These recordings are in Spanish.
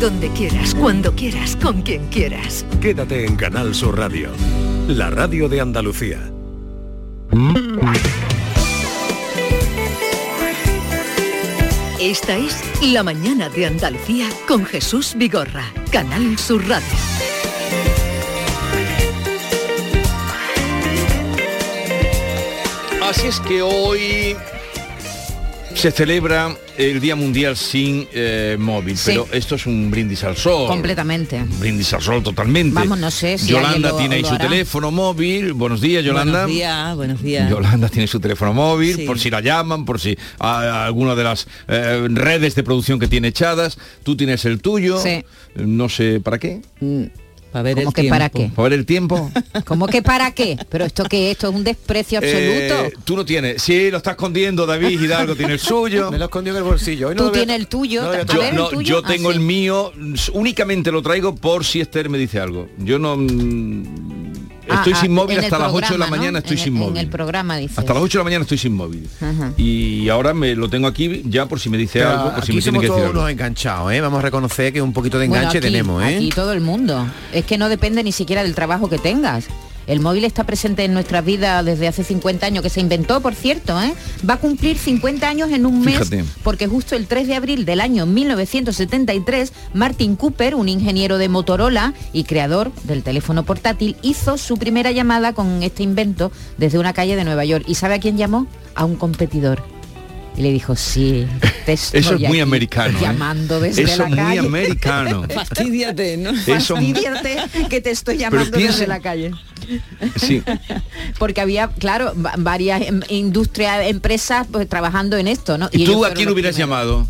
donde quieras, cuando quieras, con quien quieras. Quédate en Canal Sur Radio, la radio de Andalucía. Esta es La mañana de Andalucía con Jesús Vigorra, Canal Sur Radio. Así es que hoy se celebra el Día Mundial sin eh, móvil, Sí. pero esto es un brindis al sol. Completamente. Un brindis al sol totalmente. Vamos, no sé si Yolanda lo- tiene ahí lo su hará. teléfono móvil. Buenos días, Yolanda. Buenos días, buenos días. Yolanda tiene su teléfono móvil, Sí. por si la llaman, por si a, alguna de las eh, redes de producción que tiene echadas. Tú tienes el tuyo. Sí. No sé para qué. Para ver ¿Cómo el que tiempo. para qué? Para ver el tiempo. ¿Cómo que para qué? Pero esto que esto es un desprecio absoluto. Eh, tú no tienes. Sí, lo está escondiendo David Hidalgo, tiene el suyo. Me lo escondió en el bolsillo. Hoy no Tú tienes el tuyo. no Yo, ver, el no, tuyo. yo Ah, tengo sí. el mío, únicamente lo traigo por si Esther me dice algo. Yo no... mm, Estoy ah, sin móvil hasta las 8 de la mañana, estoy En sin móvil. En el programa dice. Hasta las 8 de la mañana estoy sin móvil. Ajá. Y ahora me lo tengo aquí ya por si me dice Pero algo, por si me tiene que decir todos algo. enganchados, ¿eh? Vamos a reconocer que un poquito de Bueno, enganche aquí- tenemos, ¿eh? Aquí todo el mundo. Es que no depende ni siquiera del trabajo que tengas. El móvil está presente en nuestras vidas desde hace 50 años, que se inventó, por cierto, ¿eh? Va a cumplir 50 años en un mes, Fíjate. porque justo el 3 de abril del año 1973, Martin Cooper, un ingeniero de Motorola y creador del teléfono portátil, hizo su primera llamada con este invento desde una calle de Nueva York. ¿Y sabe a quién llamó? A un competidor. Y le dijo, sí, te estoy Eso es muy aquí americano. ¿eh? Llamando desde Eso la es muy calle. americano. Fastidiate, ¿no? Eso- Fastidiate que te estoy llamando piensa- desde la calle. Sí. Porque había, claro, va- varias em- industrias, empresas pues, trabajando en esto, ¿no? ¿Y tú a quién hubieras primeros. llamado?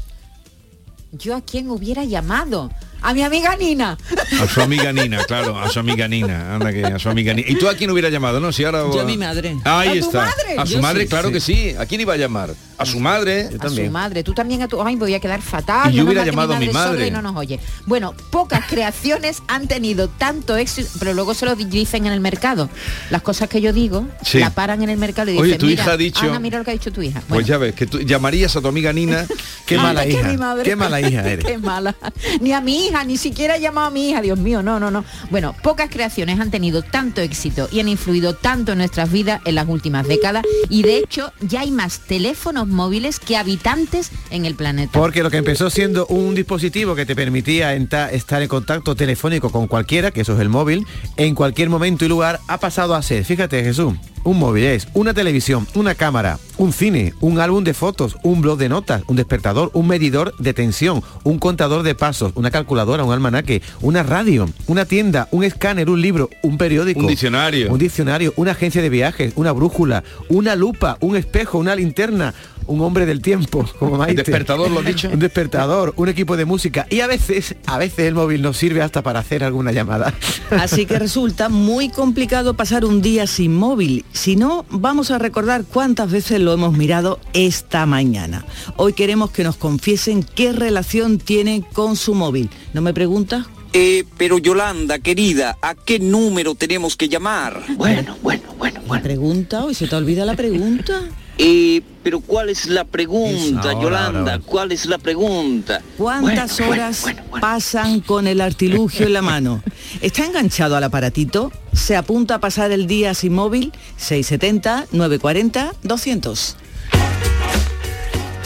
Yo a quién hubiera llamado. A mi amiga Nina. A su amiga Nina, claro, a su amiga Nina. Anda que a su amiga Nina. ¿Y tú a quién hubieras llamado? No, si ahora Yo a mi madre. Ahí ¿A tu está. madre? A su Yo madre, sí, claro sí. que sí. ¿A quién iba a llamar? A su madre. Yo A su también. madre. Tú también a tu... Ay, voy a quedar fatal. Yo hubiera llamado a mi madre. Y no nos oye. Bueno, pocas creaciones han tenido tanto éxito, pero luego se lo dicen en el mercado. Las cosas que yo digo, Sí. la paran en el mercado y Oye, dicen, tu mira, hija ha dicho- Ana, mira lo que ha dicho tu hija. Pues ya ves, que tú llamarías a tu amiga Nina. Qué mala hija. madre- Qué mala hija eres. Qué mala. Ni a mi hija, ni siquiera he llamado a mi hija, Dios mío, no, no, no. Bueno, pocas creaciones han tenido tanto éxito y han influido tanto en nuestras vidas en las últimas décadas y de hecho ya hay más teléfonos móviles que habitantes en el planeta. Porque lo que empezó siendo un dispositivo que te permitía estar en contacto telefónico con cualquiera, que eso es el móvil, en cualquier momento y lugar, ha pasado a ser, fíjate Jesús, un móvil es una televisión, una cámara, un cine, un álbum de fotos, un blog de notas, un despertador, un medidor de tensión, un contador de pasos, una calculadora, un almanaque, una radio, una tienda, un escáner, un libro, un periódico. Un diccionario. Un diccionario, una agencia de viajes, una brújula, una lupa, un espejo, una linterna, un hombre del tiempo, como Maite. despertador, ¿lo dicho? Un despertador, un equipo de música y a veces, a veces el móvil nos sirve hasta para hacer alguna llamada. Así que resulta muy complicado pasar un día sin móvil. Si no, vamos a recordar cuántas veces lo hemos mirado esta mañana. Hoy queremos que nos confiesen qué relación tienen con su móvil. ¿No me preguntas? Eh, pero Yolanda, querida, ¿a qué número tenemos que llamar? Bueno, bueno, bueno, ¿La pregunta? ¿Hoy se te olvida la pregunta? Eh, pero ¿cuál es la pregunta, Ahora, Yolanda? ahora. ¿Cuál es la pregunta? ¿Cuántas Bueno, horas bueno, bueno, bueno. pasan con el artilugio en la mano? ¿Está enganchado al aparatito? ¿Se apunta a pasar el día sin móvil? 670, 940, 200.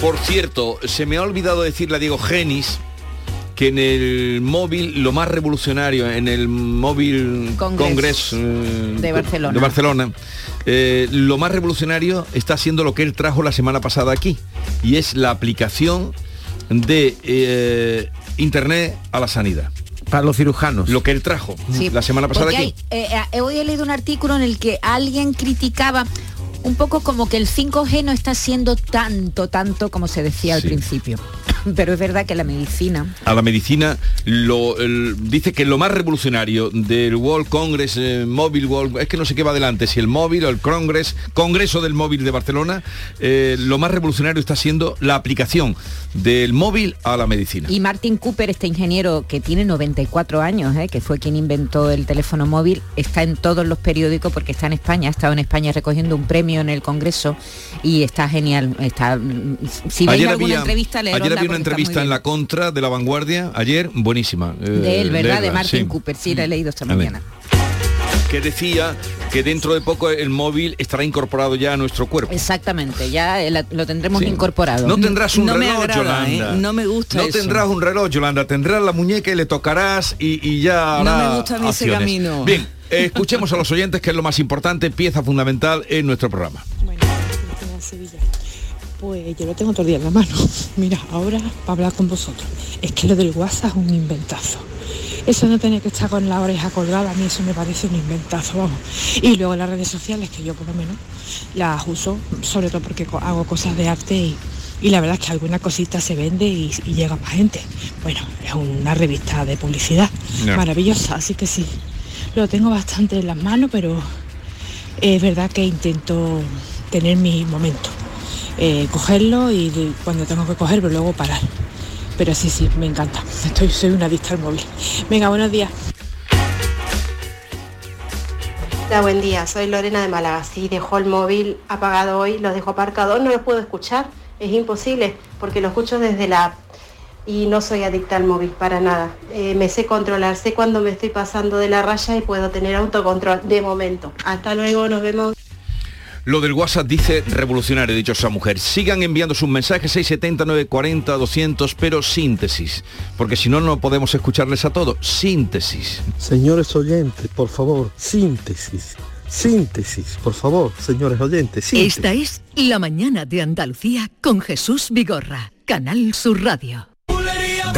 Por cierto, se me ha olvidado decirle a Diego Genis que en el móvil, lo más revolucionario, en el móvil Congress Congress, eh, de Barcelona. de Barcelona, eh, lo más revolucionario está siendo lo que él trajo la semana pasada aquí, y es la aplicación de eh, Internet a la sanidad. Para los cirujanos. Lo que él trajo Sí, la semana pasada aquí. hay- eh, eh, hoy he leído un artículo en el que alguien criticaba un poco como que el 5G no está siendo tanto, tanto como se decía al Sí. principio. Pero es verdad que la medicina a la medicina lo, el- dice que lo más revolucionario del World Congress eh, Mobile World es que no sé qué va adelante si el móvil o el Congress Congreso del móvil de Barcelona eh, lo más revolucionario está siendo la aplicación del móvil a la medicina Y Martin Cooper, este ingeniero que tiene 94 años, ¿eh? que fue quien inventó el teléfono móvil, está en todos los periódicos porque está en España, ha estado en España recogiendo un premio en el Congreso y está genial. Está, si veis Ayer alguna había- entrevista, ayer había una entrevista en La Contra de La Vanguardia ayer, buenísima. eh, De él, ¿verdad? De Martin sí. Cooper, sí, la he leído esta mañana. Que decía que dentro de poco el móvil estará incorporado ya a nuestro cuerpo. Exactamente, ya eh, lo tendremos Sí. incorporado. No tendrás un No me reloj, agrada, Yolanda. ¿eh? No me gusta No eso. tendrás un reloj, Yolanda. Tendrás la muñeca y le tocarás y, y ya No me gusta a mí ese acciones. camino. Bien, eh, escuchemos a los oyentes, que es lo más importante, pieza fundamental en nuestro programa. Bueno, Sevilla. Pues yo lo tengo todo el día en la mano. Mira, ahora para hablar con vosotros. Es que lo del WhatsApp es un inventazo. Eso no tener que estar con la oreja colgada, a mí eso me parece un inventazo, vamos. Y luego las redes sociales, que yo por lo menos las uso, sobre todo porque hago cosas de arte y, y la verdad es que alguna cosita se vende y, y llega más gente. Bueno, es una revista de publicidad maravillosa, así que sí, lo tengo bastante en las manos, pero es verdad que intento tener mi momento, eh, cogerlo y cuando tengo que cogerlo luego parar. Pero sí, sí, me encanta. Estoy, soy una adicta al móvil. Venga, buenos días. Hola, buen día. Soy Lorena de Málaga. Sí, dejó el móvil apagado hoy, lo dejo aparcado, no lo puedo escuchar. Es imposible porque lo escucho desde la app y no soy adicta al móvil para nada. Eh, me sé controlar, sé cuando me estoy pasando de la raya y puedo tener autocontrol de momento. Hasta luego, nos vemos. Lo del WhatsApp dice revolucionario, dicho esa mujer. Sigan enviando sus mensajes 670, 940, 200, pero síntesis. Porque si no, no podemos escucharles a todos. Síntesis. Señores oyentes, por favor, síntesis. Síntesis, por favor, señores oyentes. Síntesis. Esta es La Mañana de Andalucía con Jesús Vigorra, Canal Sur Radio.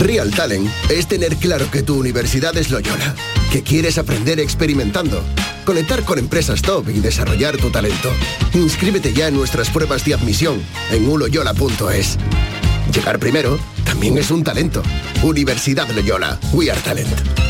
Real Talent es tener claro que tu universidad es Loyola, que quieres aprender experimentando, conectar con empresas top y desarrollar tu talento. Inscríbete ya en nuestras pruebas de admisión en uloyola.es. Llegar primero también es un talento. Universidad Loyola, We Are Talent.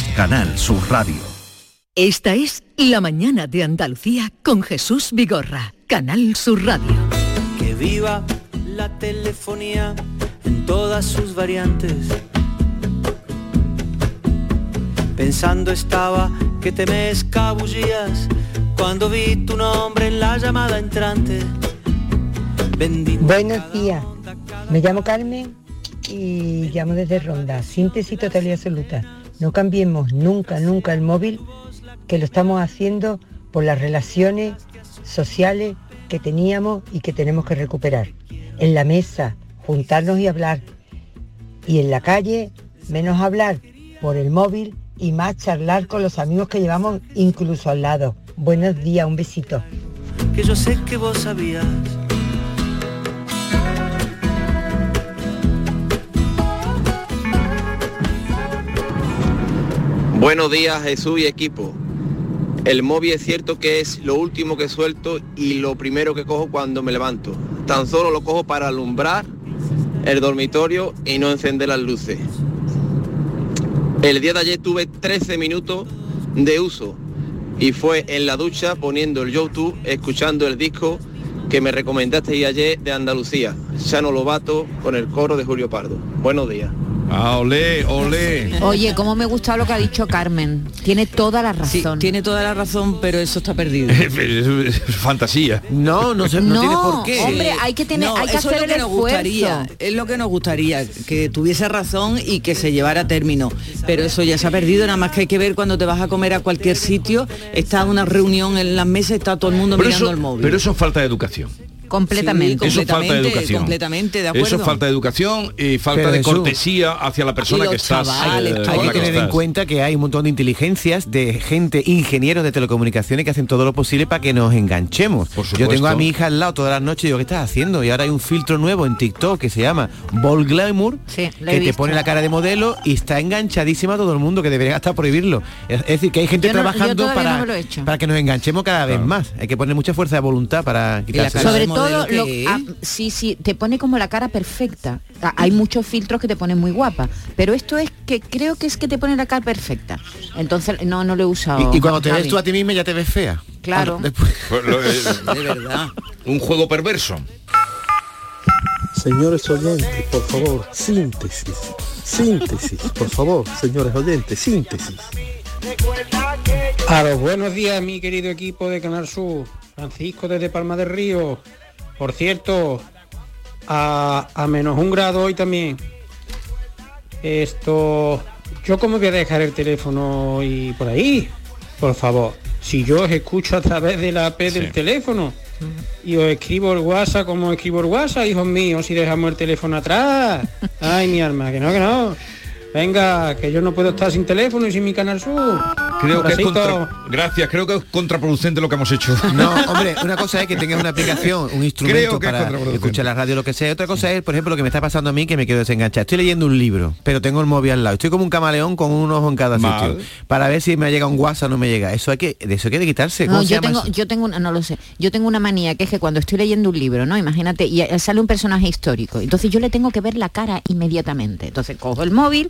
Canal Sur Radio. Esta es La Mañana de Andalucía con Jesús Vigorra, Canal Sur Radio. Que viva la telefonía en todas sus variantes. Pensando estaba que te me escabullías cuando vi tu nombre en la llamada entrante. Bendito Buenos días, me llamo Carmen y llamo desde Ronda. Síntesis total y absoluta. No cambiemos nunca, nunca el móvil, que lo estamos haciendo por las relaciones sociales que teníamos y que tenemos que recuperar. En la mesa, juntarnos y hablar. Y en la calle, menos hablar por el móvil y más charlar con los amigos que llevamos incluso al lado. Buenos días, un besito. que yo sé que vos sabías. Buenos días Jesús y equipo. El móvil es cierto que es lo último que suelto y lo primero que cojo cuando me levanto. Tan solo lo cojo para alumbrar el dormitorio y no encender las luces. El día de ayer tuve 13 minutos de uso y fue en la ducha poniendo el YouTube, escuchando el disco que me recomendaste ayer de Andalucía, Chano Lobato con el coro de Julio Pardo. Buenos días. Ah, olé, olé. Oye, cómo me gusta lo que ha dicho Carmen. Tiene toda la Sí, razón. tiene toda la razón, pero eso está perdido. Es fantasía. No, no, no tiene por qué. hombre, hay que tener- No, hay que eso hacer es lo el que nos esfuerzo. gustaría, es lo que nos gustaría, que tuviese razón y que se llevara a término. Pero eso ya se ha perdido, nada más que hay que ver cuando te vas a comer a cualquier sitio, está una reunión en las mesas, está todo el mundo Pero mirando eso, el móvil. pero eso es falta de educación. Completamente. Eso es falta de completamente, educación. completamente, de acuerdo. Eso es falta de educación y falta Pero de Jesús, cortesía hacia la persona que estás. chavales, eh, hay que la tener en cuenta que hay un montón de inteligencias de gente, ingenieros de telecomunicaciones que hacen todo lo posible para que nos enganchemos. Yo supuesto. tengo a mi hija al lado todas las noches y digo, ¿qué estás haciendo? Y ahora hay un filtro nuevo en TikTok que se llama Ball Glamour, que te visto. pone la cara de modelo y está enganchadísima a todo el mundo, que debería hasta prohibirlo. Es, es decir, que hay gente Yo yo trabajando para, no he que nos enganchemos cada vez más. Hay que poner mucha fuerza de voluntad para quitarse Sobre eso. todo, lo- ah, sí, sí, te pone como la cara perfecta. Hay muchos filtros que te ponen muy guapa, pero esto es que creo que es que te pone la cara perfecta. Entonces, no, no lo he usado. Y, y cuando te ves tú a ti misma ya te ves fea. Claro. Ah, después- Pues lo- De verdad. Un juego perverso. Señores oyentes, por favor, síntesis. Síntesis, por favor, señores oyentes, síntesis. A los buenos días, mi querido equipo de Canal Sur. Francisco desde Palma del Río. Por cierto, a, a menos un grado hoy también. Esto, ¿yo cómo voy a dejar el teléfono y por ahí? Por favor, si yo os escucho a través de la app del teléfono y os escribo el WhatsApp como escribo el WhatsApp, hijos míos, si dejamos el teléfono atrás. Ay, mi alma, que no, que no. Venga, que yo no puedo estar sin teléfono y sin mi Canal Sur. Creo que es contra- Gracias, creo que es contraproducente lo que hemos hecho. No, hombre, una cosa es que tengas una aplicación, un Creo instrumento que para escuchar la radio, lo que sea. Otra cosa es, por ejemplo, lo que me está pasando a mí, que me quedo desenganchado. Estoy leyendo un libro, pero tengo el móvil al lado. Estoy como un camaleón con un ojo en cada Mal. sitio. Para ver si me llega un WhatsApp o no me llega. Eso hay que, de eso hay que quitarse. ¿Cómo No, se yo llama tengo, yo tengo una, no lo sé, yo tengo una manía que es que cuando estoy leyendo un libro, ¿no? Imagínate, y sale un personaje histórico, entonces yo le tengo que ver la cara inmediatamente. Entonces cojo el móvil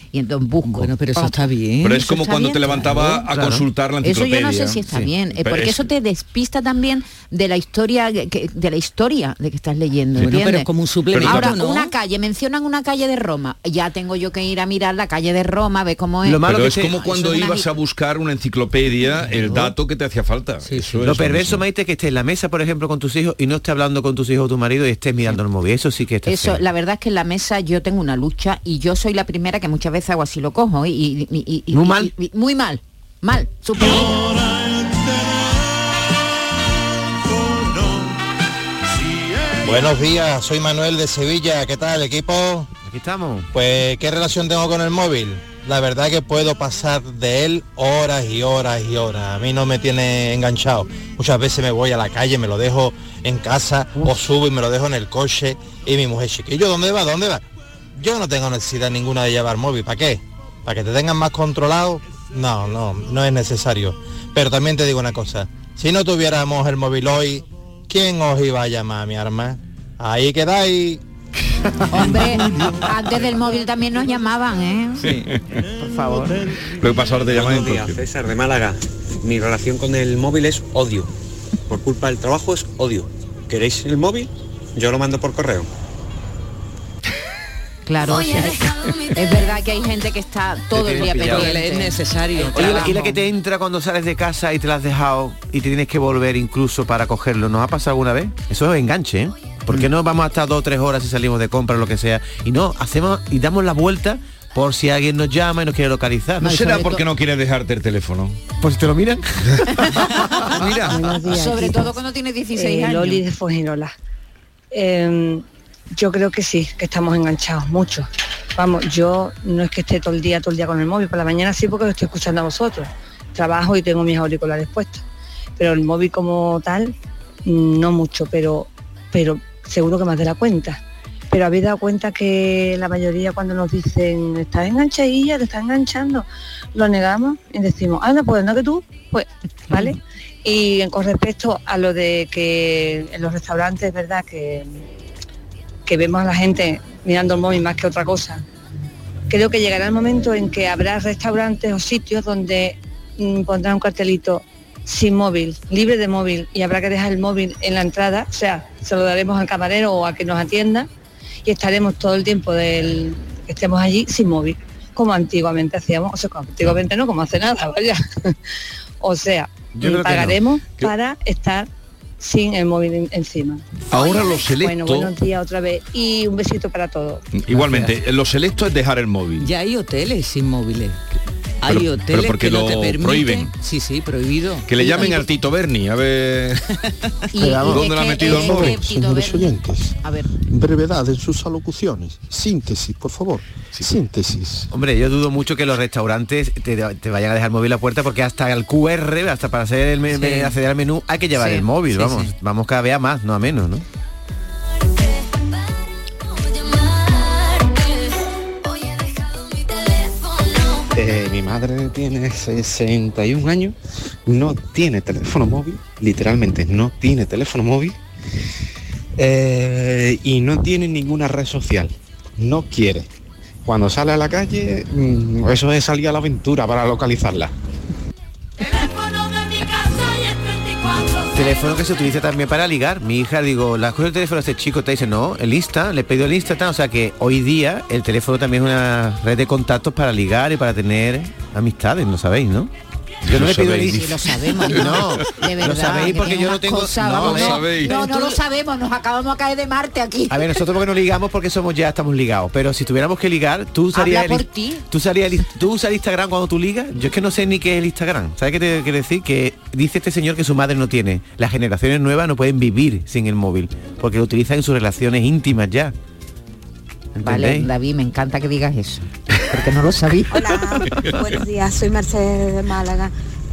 y entonces busco. Bueno, pero eso está bien. Pero es como cuando te levantaba a claro. consultar la Eso enciclopedia. yo no sé si está Sí. bien, eh, porque es- eso te despista también de la historia que- de la historia de que estás leyendo. Bueno, ¿entiendes? pero es como un suplemento, Ahora, ¿no? una calle, mencionan una calle de Roma, ya tengo yo que ir a mirar la calle de Roma, ver cómo es. Pero es te- como Eso cuando es una ibas a buscar una enciclopedia, el dato que te hacía falta. Eso Lo es perverso, mismo. Maite, es que estés en la mesa, por ejemplo, con tus hijos y no estés hablando con tus hijos o tu marido y estés mirando el móvil. Eso sí que está Eso, feo. la verdad es que en la mesa yo tengo una lucha y yo soy la primera que muchas veces hago así lo cojo y, y- y- y- Muy mal. y- muy mal, mal, súper Buenos días, soy Manuel de Sevilla. ¿Qué tal, equipo? Aquí estamos. Pues, ¿qué relación tengo con el móvil? La verdad que puedo pasar de él horas y horas y horas. A mí no me tiene enganchado. Muchas veces me voy a la calle, me lo dejo en casa o subo y me lo dejo en el coche y mi mujer, chiquillo, ¿dónde va? ¿Dónde va? Yo no tengo necesidad ninguna de llevar móvil. ¿Para qué? ¿Para que te tengan más controlado? No, no, no es necesario. Pero también te digo una cosa. Si no tuviéramos el móvil hoy, ¿quién os iba a llamar, mi arma? Ahí quedáis. Hombre, antes del móvil también nos llamaban, ¿eh? Sí. Por favor. Lo que pasa ahora te llaman. César de Málaga. Mi relación con el móvil es odio. Por culpa del trabajo es odio. ¿Queréis el móvil? Yo lo mando por correo. Claro, o sea, es verdad que hay gente que está todo el día pendiente. Es necesario. Oye, y la- y la que te entra cuando sales de casa y te la has dejado y te tienes que volver incluso para cogerlo, ¿nos ha pasado alguna vez? Eso es enganche, ¿eh? ¿Por qué no vamos a estar dos o tres horas si salimos de compra o lo que sea? Y no, hacemos y damos la vuelta por si alguien nos llama y nos quiere localizar. ¿No será porque no quieres dejarte el teléfono? Pues si te lo miran. Mira. Días, Sobre todo cuando tiene 16 Eh, años. Loli de Fuengirola. Eh, yo creo que sí, que estamos enganchados mucho. Vamos, yo no es que esté todo el día, todo el día con el móvil, por la mañana sí porque lo estoy escuchando a vosotros. Trabajo y tengo mis auriculares puestos. Pero el móvil como tal, no mucho, pero, pero seguro que más de la cuenta. Pero habéis dado cuenta que la mayoría cuando nos dicen, estás enganchadilla, te estás enganchando, lo negamos y decimos, anda, pues no que tú, pues, ¿vale? Y con respecto a lo de que en los restaurantes, es verdad que, que vemos a la gente mirando el móvil más que otra cosa. Creo que llegará el momento en que habrá restaurantes o sitios donde mm, pondrán un cartelito sin móvil, libre de móvil, y habrá que dejar el móvil en la entrada, o sea, se lo daremos al camarero o a que nos atienda y estaremos todo el tiempo del que estemos allí sin móvil, como antiguamente hacíamos, o sea, como antiguamente no, como hace nada, vaya. o sea, no. pagaremos Que- para estar sin el móvil en- encima. Ahora lo Bueno, selecto, buenos días otra vez y un besito para todos. igualmente, lo selecto es dejar el móvil. Ya hay hoteles sin móviles. Hay Pero- hoteles pero porque que no lo te permiten. prohíben. Sí, sí, prohibido. Que le llamen y- al Tito Berni, a ver dónde le ha metido el móvil. Señores oyentes, A ver. brevedad en sus alocuciones. Síntesis, por favor. Síntesis. Hombre, yo dudo mucho que los restaurantes te, te vayan a dejar móvil la puerta porque hasta el QR, hasta para hacer el Sí. acceder al menú, hay que llevar Sí, el móvil, sí, vamos. sí. Vamos cada vez a más, no a menos, ¿no? Madre tiene 61 años, no tiene teléfono móvil, literalmente no tiene teléfono móvil eh, y no tiene ninguna red social, no quiere. Cuando sale a la calle, mm, eso es salir a la aventura para localizarla. Teléfono que se utiliza también para ligar. Mi hija, digo, la coge el teléfono a este chico, te dice, no, el Insta, le he pedido el tal. o sea que hoy día el teléfono también es una red de contactos para ligar y para tener amistades, ¿no sabéis, no? Yo no Lo le pido. Sí, lo sabemos, No, de verdad. lo sabéis que porque yo no tengo... cosas, no, no, sabéis. No, no lo sabemos, nos acabamos a caer de Marte aquí. A ver, nosotros porque no ligamos porque somos ya estamos ligados, pero si tuviéramos que ligar, tú el, por ti. tú usarías el, tú usas Instagram cuando tú ligas. Yo es que no sé ni qué es el Instagram. ¿Sabes qué te quiere decir? Que dice este señor que su madre no tiene. Las generaciones nuevas no pueden vivir sin el móvil porque lo utilizan en sus relaciones íntimas ya. Vale. David, me encanta que digas eso, porque no lo sabía. Buenos días, soy Mercedes de Málaga.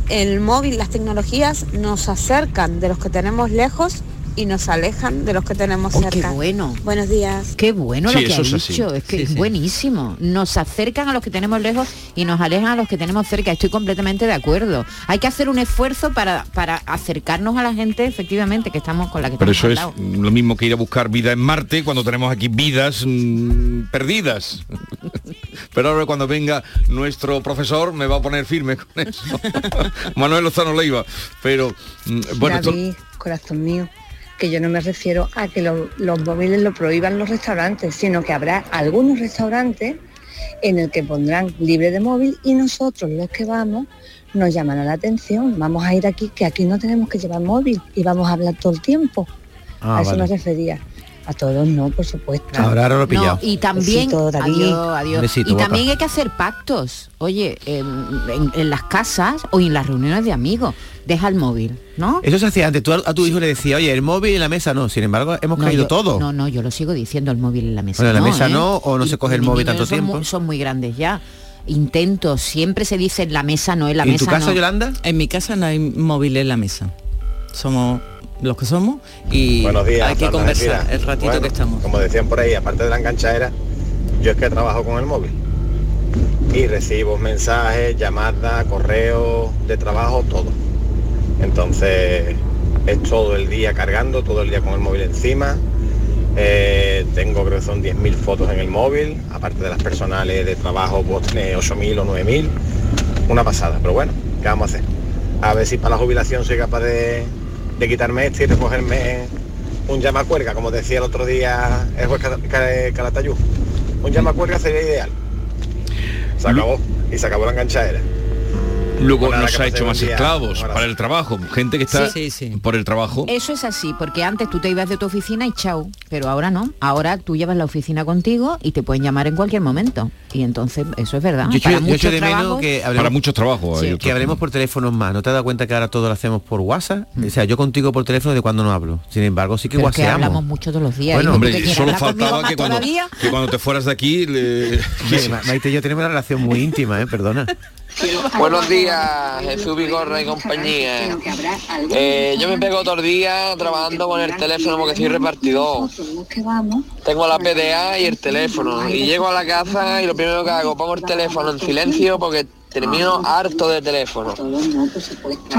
El móvil, las tecnologías nos acercan de los que tenemos lejos y nos alejan de los que tenemos Oh, cerca. qué bueno. Buenos días. Qué bueno Sí, lo que ha dicho, es que Sí, es sí. buenísimo. Nos acercan a los que tenemos lejos y nos alejan a los que tenemos cerca. Estoy completamente de acuerdo. Hay que hacer un esfuerzo para, para acercarnos a la gente, efectivamente, que estamos con la que Pero eso es lo mismo que ir a buscar vida en Marte cuando tenemos aquí vidas mm, perdidas. Pero ahora cuando venga nuestro profesor me va a poner firme con eso. Manuel Lozano Leiva. Pero mm, bueno, esto- corazón mío, que yo no me refiero a que lo- los móviles lo prohíban los restaurantes, sino que habrá algunos restaurantes en el que pondrán libre de móvil y nosotros los que vamos nos llamará la atención. Vamos a ir aquí, que aquí no tenemos que llevar móvil y vamos a hablar todo el tiempo. Ah, a eso vale. me refería. A todos no, por supuesto. Ahora, ahora lo he No, pillado. y también Besito, David. adiós, adiós. Besito, y también hay que hacer pactos. Oye, en, en- en las casas o en las reuniones de amigos, deja el móvil, ¿no? Eso se hacía antes. Tú a, a tu hijo le decías, oye, el móvil en la mesa no. Sin embargo, hemos No, caído yo- todo. No, no, yo lo sigo diciendo, el móvil en la mesa. Bueno, en la no, mesa ¿eh? no, o no Y se coge el móvil tanto son tiempo. muy- son muy grandes ya. Intento, siempre se dice en la mesa, no en la ¿Y en mesa. tu casa, no. Yolanda? En mi casa no hay móvil en la mesa. Somos los que somos y Buenos días. hay que conversar el ratito Bueno, que estamos. Como decían por ahí, aparte de la enganchadera, yo es que trabajo con el móvil. Y recibo mensajes, llamadas, correos de trabajo, todo. Entonces es todo el día cargando, todo el día con el móvil encima. Eh, tengo creo que son 10.000 fotos en el móvil, aparte de las personales de trabajo, puedo tener 8.000 o 9.000. Una pasada, pero bueno, ¿qué vamos a hacer? A ver si para la jubilación soy capaz de, de quitarme este y recogerme un llamacuerga, como decía el otro día el juez Cala- Cala- Calatayud. Un llamacuerga sería ideal. Se acabó y se acabó la enganchadera. Luego nos ha hecho más día. esclavos para el trabajo. Gente que está Sí, sí, sí. por el trabajo. Eso es así, porque antes tú te ibas de tu oficina y chao, pero ahora no. Ahora tú llevas la oficina contigo y te pueden llamar en cualquier momento. Y entonces eso es verdad. Yo Para yo muchos de menos trabajos- que hablemos- Para muchos trabajos. Hay que hablemos por teléfonos más. ¿No te has dado cuenta que ahora todo lo hacemos por WhatsApp? O sea, yo contigo por teléfono de cuando no hablo. Sin embargo, sí que Pero es que whatsappeamos. hablamos mucho todos los días. Bueno, ¿y tú Hombre, solo faltaba que cuando, todavía? que cuando te fueras de aquí... le- Sí, Ma- Maite y yo tenemos una relación muy íntima, ¿eh? Perdona. Buenos días, Jesús Vigorra y compañía. Eh, yo me pego todo el día trabajando con el teléfono porque soy repartidor. Tengo la PDA y el teléfono. Y llego a la casa y lo primero que hago, pongo el teléfono en silencio porque termino harto de teléfono.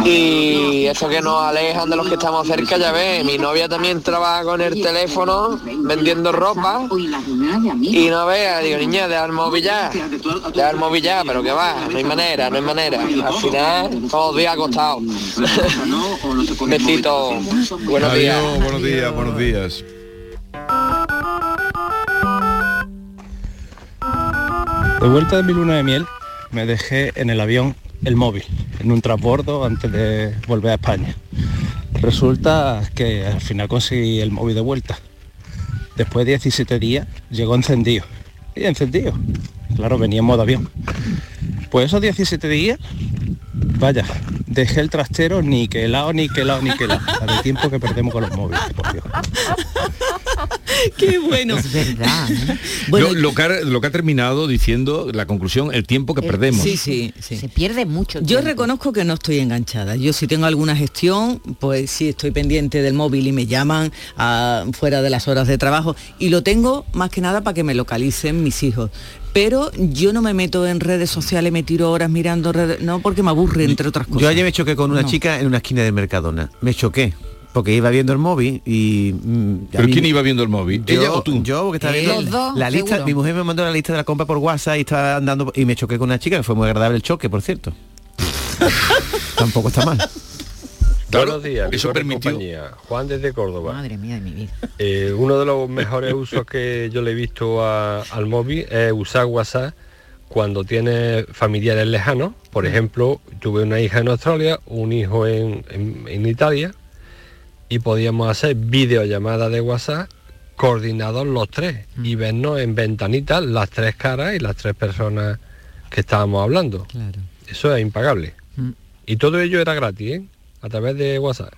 Y eso que nos alejan de los que estamos cerca, ya ves, mi novia también trabaja con el teléfono vendiendo ropa y no vea, digo, niña, deja el móvil ya, deja el móvil ya, pero que va, no hay manera, no hay manera. Al final, todos los días acostados. Besito, buenos días. Adiós, buenos días, buenos días. De vuelta de mi luna de miel, me dejé en el avión el móvil, en un transbordo antes de volver a España. Resulta que al final conseguí el móvil de vuelta. Después de 17 días llegó encendido. Y encendido. Claro, venía en modo avión. Pues esos 17 días, vaya, dejé el trastero ni que helado, ni que helado, ni que helado. Para el tiempo que perdemos con los móviles, por Dios. Qué bueno. Es verdad. ¿eh? lo, lo que ha, lo que ha terminado diciendo la conclusión, el tiempo que perdemos. Sí, sí, sí. Se pierde mucho. Yo reconozco que no estoy enganchada. Yo si tengo alguna gestión, pues sí estoy pendiente del móvil y me llaman ah, fuera de las horas de trabajo. Y lo tengo más que nada para que me localicen mis hijos. Pero yo no me meto en redes sociales, me tiro horas mirando redes, no porque me aburre, entre otras cosas. Yo ayer me choqué con una No. chica en una esquina de Mercadona. Me choqué. Porque iba viendo el móvil y... mm, a ¿Pero mí quién iba viendo el móvil? Yo, ¿Ella o tú? Yo, porque estaba Él. viendo dos, la lista, seguro. mi mujer me mandó la lista de la compra por WhatsApp y estaba andando y me choqué con una chica, que fue muy agradable el choque, por cierto. Tampoco está mal. Claro, Buenos días, eso permitió- compañía. Juan desde Córdoba. Madre mía de mi vida. Eh, uno de los mejores usos que yo le he visto a- al móvil es usar WhatsApp cuando tiene familiares lejanos. Por ejemplo, tuve una hija en Australia, un hijo en, en- en Italia y podíamos hacer videollamadas de WhatsApp coordinados los tres y vernos en ventanitas las tres caras y las tres personas que estábamos hablando. Eso es impagable. Mm. Y todo ello era gratis, ¿eh? A través de WhatsApp.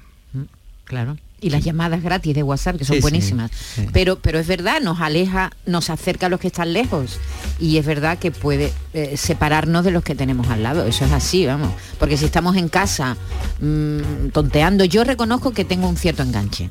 Claro. Y las llamadas gratis de WhatsApp, que son Sí, buenísimas. sí. Pero, pero es verdad, nos aleja, nos acerca a los que están lejos. Y es verdad que puede eh, separarnos de los que tenemos al lado. Eso es así, vamos. Porque si estamos en casa mm, tonteando, yo reconozco que tengo un cierto enganche.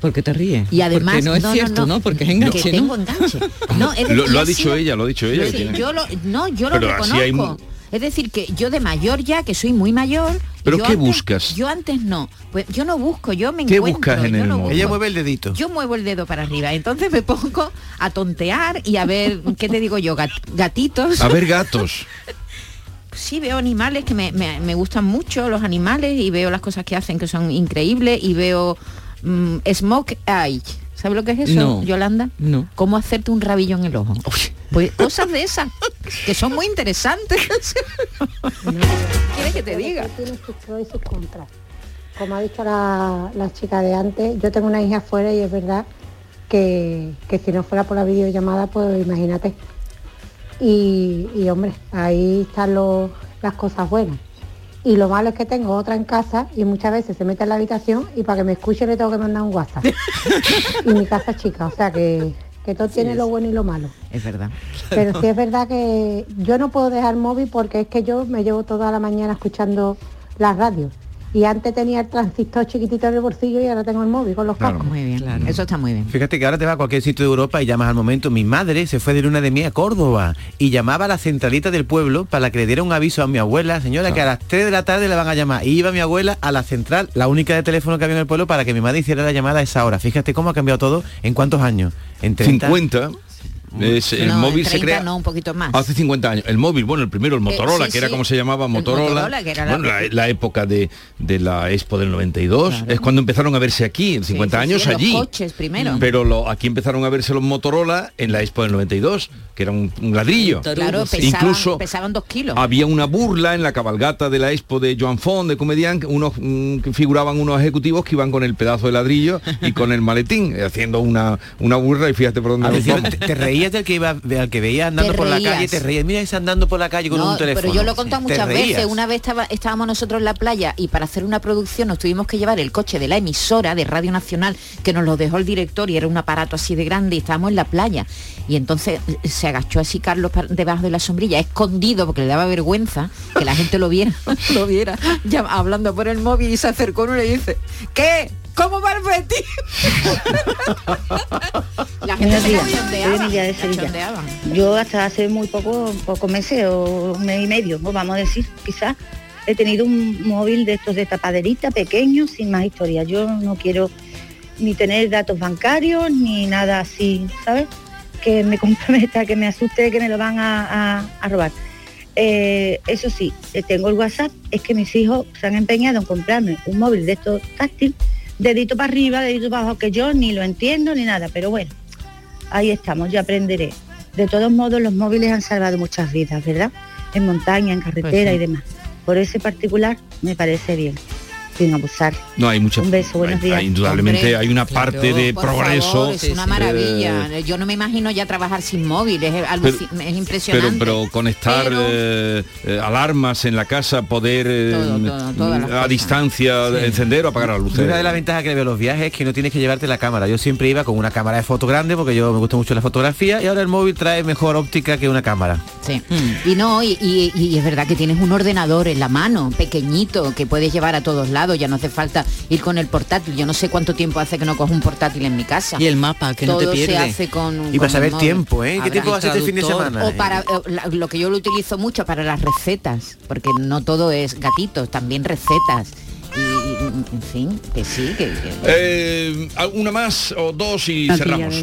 Porque te ríes. Y además Porque no es cierto, ¿no? Porque es enganche, que ¿no? tengo enganche. No, es Lo, ha dicho sido- ella, lo ha dicho ella. que yo lo, no, yo lo Pero así reconozco. hay Es decir, que yo de mayor ya, que soy muy mayor. ¿Pero yo qué antes- buscas? Yo antes no. Pues yo no busco, yo me ¿Qué encuentro. buscas en el no. Ella mueve el dedito. Yo muevo el dedo para arriba. Entonces me pongo a tontear y a ver, ¿qué te digo yo? Gat- gatitos. A ver gatos. Sí, veo animales que me, me- me gustan mucho, los animales, y veo las cosas que hacen que son increíbles, y veo mm, Smoke Eye. ¿Sabes lo que es eso, No. Yolanda? No. ¿Cómo hacerte un rabillo en el ojo? Pues cosas de esas, que son muy interesantes. ¿Quieres que te diga? Tiene sus pros y sus contras. Como ha dicho la, la chica de antes, yo tengo una hija afuera y es verdad que, que si no fuera por la videollamada, pues imagínate. Y, y, hombre, ahí están los- las cosas buenas. Y lo malo es que tengo otra en casa y muchas veces se mete en la habitación y para que me escuche le tengo que mandar un WhatsApp. y mi casa es chica, o sea que, que todo tiene lo bueno y lo malo. Es verdad. Pero sí es verdad que yo no puedo dejar móvil porque es que yo me llevo toda la mañana escuchando la radio. Y antes tenía el transistor chiquitito en el bolsillo y ahora tengo el móvil con los cascos. Muy bien, eso está muy bien. Fíjate que ahora te vas a cualquier sitio de Europa y llamas al momento. Mi madre se fue de luna de miel a Córdoba y llamaba a la centralita del pueblo para que le diera un aviso a mi abuela, señora, que a las 3 de la tarde le van a llamar. Y iba mi abuela a la central, la única de teléfono que había en el pueblo, para que mi madre hiciera la llamada a esa hora. Fíjate cómo ha cambiado todo en cuántos años. En 30. 50. Es- el No, móvil 30 se crea no, un poquito más. hace 50 años. El móvil, bueno, el primero, el Motorola, sí, que era sí. como se llamaba El Motorola. Motorola, que era la- Bueno, la, la época de, de la Expo del 92. Es cuando empezaron a verse aquí, en 50 sí, años sí, los allí. coches primero. Pero lo- aquí empezaron a verse los Motorola en la Expo del 92, que era un, un ladrillo. Claro, pesaban, Incluso pesaban dos kilos. había una burla en la cabalgata de la Expo de Joan Font, de Comedian, unos mm, que figuraban unos ejecutivos que iban con el pedazo de ladrillo y con el maletín, eh, haciendo una, una burla y fíjate por dónde decir, vamos. te, te reías del que iba, al que veías andando por la calle, te reías. Mira ese andando por la calle con No, un teléfono. Pero yo lo he contado muchas veces. Una vez estaba- estábamos nosotros en la playa y para hacer una producción nos tuvimos que llevar el coche de la emisora de Radio Nacional que nos lo dejó el director y era un aparato así de grande y estábamos en la playa. Y entonces eh, se agachó así Carlos debajo de la sombrilla, escondido porque le daba vergüenza que la gente lo viera, lo viera, ya hablando por el móvil y se acercó uno y le dice, ¿qué? ¿Cómo va el Betis?". La gente se de Sevilla. Yo hasta hace muy poco, pocos meses o un mes y medio, vamos a decir, quizás, he tenido un móvil de estos de tapaderita, pequeño, sin más historia. Yo no quiero ni tener datos bancarios, ni nada así, ¿sabes? Que me comprometa, que me asuste, que me lo van a, a- a robar. Eh, eso sí, eh, tengo el WhatsApp, es que mis hijos se han empeñado en comprarme un móvil de estos táctil, dedito para arriba, dedito para abajo, que yo ni lo entiendo ni nada, pero bueno, ahí estamos, yo aprenderé. De todos modos, los móviles han salvado muchas vidas, ¿verdad? En montaña, en carretera sí. y demás. Por ese particular me parece bien, sin abusar. No, hay muchas. Un beso, buenos hay- días. hay indudablemente Hombre, hay una claro, parte de progreso. favor, es una maravilla. eh, Yo no me imagino ya trabajar sin móvil, es, es pero, impresionante. pero conectar Pero- eh, eh, alarmas en la casa, poder eh, Todo, todo, todas las a cosas. distancia encender o apagar la luz. Una de las ventajas que le veo los viajes es que no tienes que llevarte la cámara. Yo siempre iba con una cámara de foto grande porque yo me gusta mucho la fotografía y ahora el móvil trae mejor óptica que una cámara. Sí. Y no, y, y- y es verdad que tienes un ordenador en la mano, pequeñito, que puedes llevar a todos lados, ya no hace falta ir con el portátil. Yo no sé cuánto tiempo hace que no cojo un portátil en mi casa. Y el mapa, que no te pierde. se hace con Y para el saber tiempo, ¿eh? ¿Qué Habrá- tiempo vas a hacer este fin de semana? O para eh, la- lo que yo lo utilizo mucho para las recetas, porque no todo es gatitos, también recetas. Y, y, en fin, que sí, que, que- Eh, una más o dos y cerramos.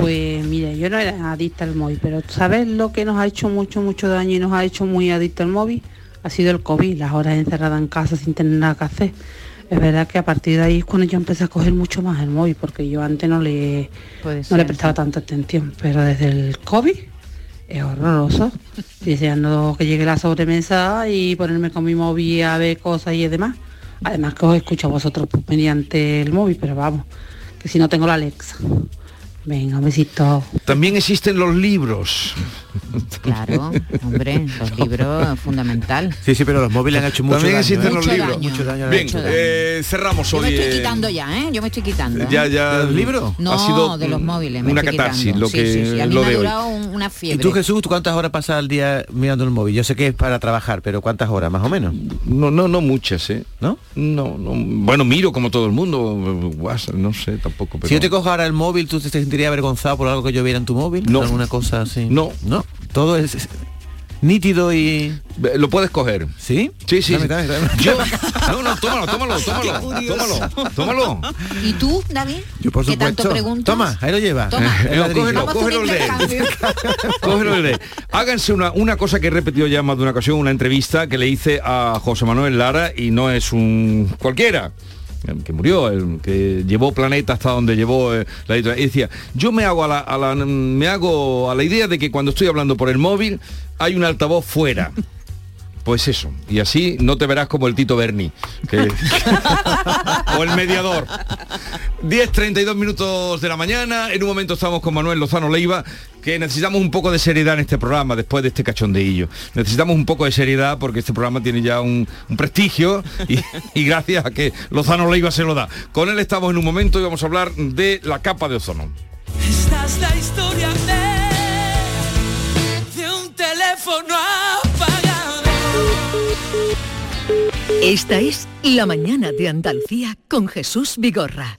Pues mire, yo no era adicta al móvil, pero ¿sabes lo que nos ha hecho mucho, mucho daño y nos ha hecho muy adicto al móvil? Ha sido el COVID, las horas encerradas en casa sin tener nada que hacer. Es verdad que a partir de ahí es cuando yo empecé a coger mucho más el móvil, porque yo antes no le, no ser, le prestaba tanta atención, pero desde el COVID es horroroso. Deseando que llegue la sobremesa y ponerme con mi móvil a ver cosas y demás. Además que os escucho a vosotros pues, mediante el móvil, pero vamos, que si no tengo la Alexa. Venga, un besito. También existen los libros. Claro, hombre, los libros fundamental. Sí, sí, pero los móviles han hecho mucho También daño. existen ¿eh? los Mucho libros. daño. Mucho daño han Bien, hecho. eh, cerramos Yo hoy. me estoy eh, quitando ya, ¿eh? Yo me estoy quitando. ¿eh? Ya, ya. ¿De los libros? No, ha sido de los móviles. me Una estoy catarsis, quitando. lo Sí, que sí, sí, A mí lo me ha de hoy. durado un- una ¿Y fiebre. tú, Jesús, tú cuántas horas pasas al día mirando el móvil? Yo sé que es para trabajar, pero ¿cuántas horas, más o menos? No, no, no muchas, ¿eh? ¿No? No, no. Bueno, miro como todo el mundo. WhatsApp, no sé tampoco. Pero... Si yo te cojo ahora el móvil, ¿tú te sentirías avergonzado por algo que yo viera en tu móvil? No. ¿Alguna cosa así? No. No. Todo es nítido y... Lo puedes coger. ¿Sí? Sí, sí. Dame, dame, dame. Yo, no, no, tómalo, tómalo, tómalo, tómalo, tómalo. ¿Y tú, David? Yo por ¿Qué supuesto. tanto preguntas? Toma, ahí lo lleva. Toma. El ladrillo. cógelo, cógelo de. Cógelo el de. Háganse una, una cosa que he repetido ya más de una ocasión, una entrevista que le hice a José Manuel Lara y no es un cualquiera que murió, el que llevó Planeta hasta donde llevó eh, la editorial. Y decía, yo me hago a la, a la- me hago a la idea de que cuando estoy hablando por el móvil hay un altavoz fuera. Pues eso, y así no te verás como el Tito Berni, que- o el mediador. 10.32 minutos de la mañana, en un momento estamos con Manuel Lozano Leiva, que necesitamos un poco de seriedad en este programa después de este cachondeillo. Necesitamos un poco de seriedad porque este programa tiene ya un, un prestigio y, y gracias a que Lozano Leiva se lo da. Con él estamos en un momento y vamos a hablar de la capa de ozono. Esta es la historia de, de un teléfono apagado. Esta es La mañana de Andalucía con Jesús Vigorra,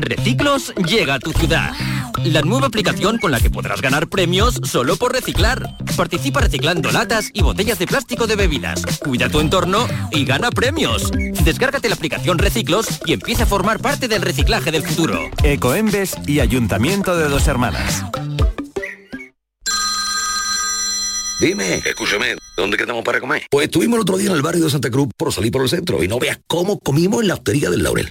Reciclos llega a tu ciudad. La nueva aplicación con la que podrás ganar premios solo por reciclar. Participa reciclando latas y botellas de plástico de bebidas. Cuida tu entorno y gana premios. Descárgate la aplicación Reciclos y empieza a formar parte del reciclaje del futuro. Ecoembes y Ayuntamiento de Dos Hermanas. Dime, escúchame, ¿dónde quedamos para comer? Pues estuvimos el otro día en el barrio de Santa Cruz por salir por el centro y no veas cómo comimos en la hostería del Laurel.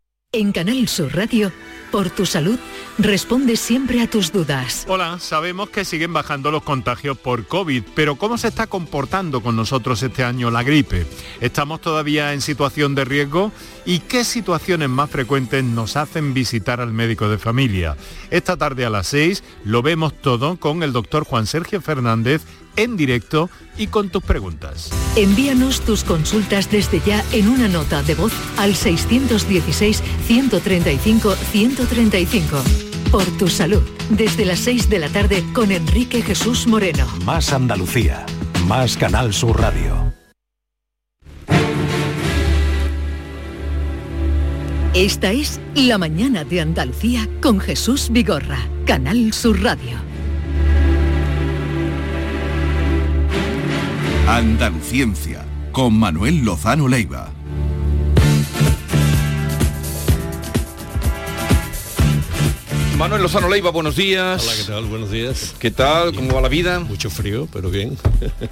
En Canal Sur Radio, por tu salud, responde siempre a tus dudas. Hola, sabemos que siguen bajando los contagios por COVID, pero ¿cómo se está comportando con nosotros este año la gripe? ¿Estamos todavía en situación de riesgo? ¿Y qué situaciones más frecuentes nos hacen visitar al médico de familia? Esta tarde a las 6 lo vemos todo con el doctor Juan Sergio Fernández en directo y con tus preguntas. Envíanos tus consultas desde ya en una nota de voz al 616-135-135. Por tu salud, desde las 6 de la tarde con Enrique Jesús Moreno. Más Andalucía. Más Canal Sur Radio. Esta es La Mañana de Andalucía con Jesús Vigorra, Canal Sur Radio. Andaluciencia, con Manuel Lozano Leiva. Manuel Lozano Leiva, buenos días. Hola, ¿qué tal? Buenos días. ¿Qué tal? ¿Cómo va la vida? Mucho frío, pero bien.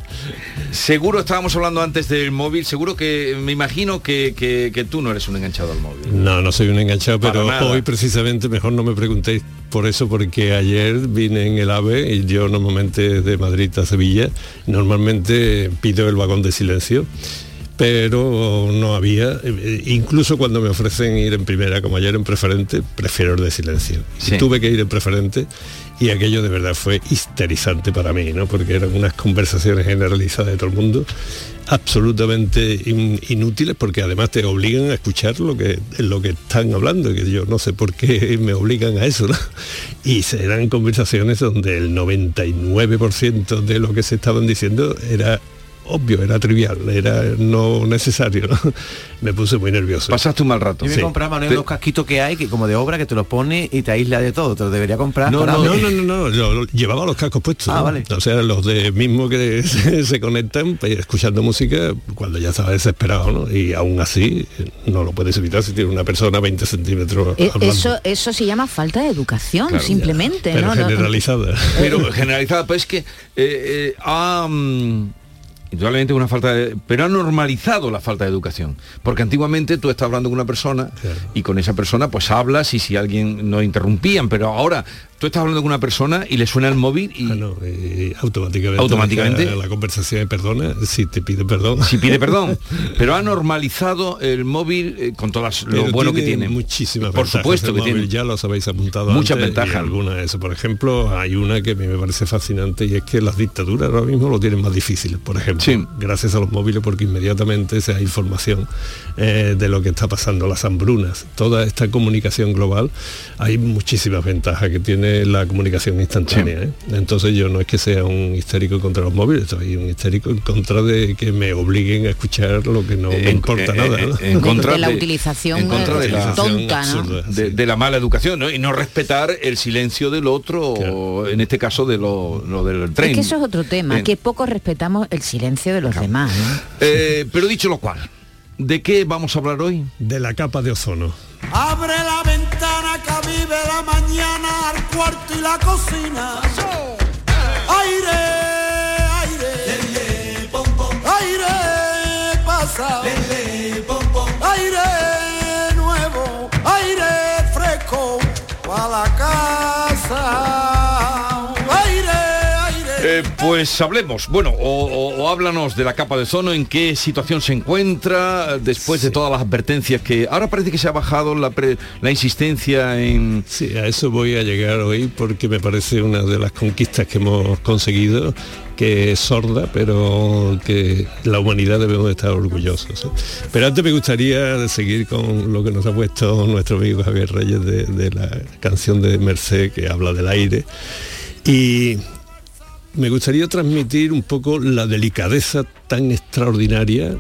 seguro, estábamos hablando antes del móvil, seguro que me imagino que, que- que tú no eres un enganchado al móvil. No, no soy un enganchado, Para pero nada. hoy precisamente mejor no me preguntéis por eso, porque ayer vine en el AVE y yo normalmente de Madrid a Sevilla, normalmente pido el vagón de silencio, pero no había, eh, incluso cuando me ofrecen ir en primera, como ayer en preferente, prefiero el de silencio. Sí. Tuve que ir en preferente y aquello de verdad fue histerizante para mí, ¿no? porque eran unas conversaciones generalizadas de todo el mundo absolutamente in- inútiles porque además te obligan a escuchar lo que lo que están hablando que yo no sé por qué me obligan a eso ¿no? y serán conversaciones donde el 99% de lo que se estaban diciendo era obvio era trivial era no necesario ¿no? me puse muy nervioso Pasaste un mal rato. Yo me Sí. compraba Manuel los casquitos que hay, que como de obra, que te los pone y te aísla de todo. Te los debería comprar. No, no, no, no, no, no, yo lo- llevaba los cascos puestos. Ah, ¿no? vale. O sea, los de mismo que se, se conectan pues, escuchando música cuando ya estaba desesperado, ¿no? Y aún así eh, no lo puedes evitar si tiene una persona a 20 centímetros Eh. Eso, eso se llama falta de educación, Claro, simplemente. Pero ¿no? Generalizada. Pero generalizada, pues es que eh, eh, ha, mm, indudablemente una falta de, pero ha normalizado la falta de educación. Porque antiguamente tú estás hablando con una persona y con esa persona pues hablas y si alguien no interrumpían, pero ahora tú estás hablando con una persona y le suena el móvil y eh, automáticamente automáticamente. la, la conversación perdona si te pide perdón. Si pide perdón. Pero ha normalizado el móvil eh, con todas lo Pero bueno que tiene muchísimas por ventajas supuesto el que móvil, tiene ya los habéis apuntado Muchas antes, ventajas. algunas de eso por ejemplo hay una que a mí me parece fascinante y es que las dictaduras ahora mismo lo tienen más difícil por ejemplo gracias a los móviles porque inmediatamente se da información eh, de lo que está pasando las hambrunas toda esta comunicación global hay muchísimas ventajas que tiene la comunicación instantánea ¿eh? entonces yo no es que sea un histérico contra los móviles soy un histérico en contra de que me obliguen a escuchar lo que no me importa en- nada en- ¿no? en contra de la utilización en contra de la- tonta, ¿no? de, de la mala educación ¿no? y no respetar el silencio del otro o en este caso de lo, lo del tren Es que eso es otro tema, que poco respetamos el silencio de los demás. Eh, pero dicho lo cual ¿de qué vamos a hablar hoy? de la capa de ozono Abre la ventana que vive la mañana cuarto y la cocina. Aire, aire, aire pasa. Pues hablemos, bueno, o, o- o háblanos de la capa de ozono, en qué situación se encuentra después de todas las advertencias que ahora parece que se ha bajado la, pre- la insistencia en... Sí, a eso voy a llegar hoy porque me parece una de las conquistas que hemos conseguido, que es sorda, pero que la humanidad debemos estar orgullosos. ¿eh? Pero antes me gustaría seguir con lo que nos ha puesto nuestro amigo Javier Reyes de, de la canción de Merced que habla del aire. Y me gustaría transmitir un poco la delicadeza tan extraordinaria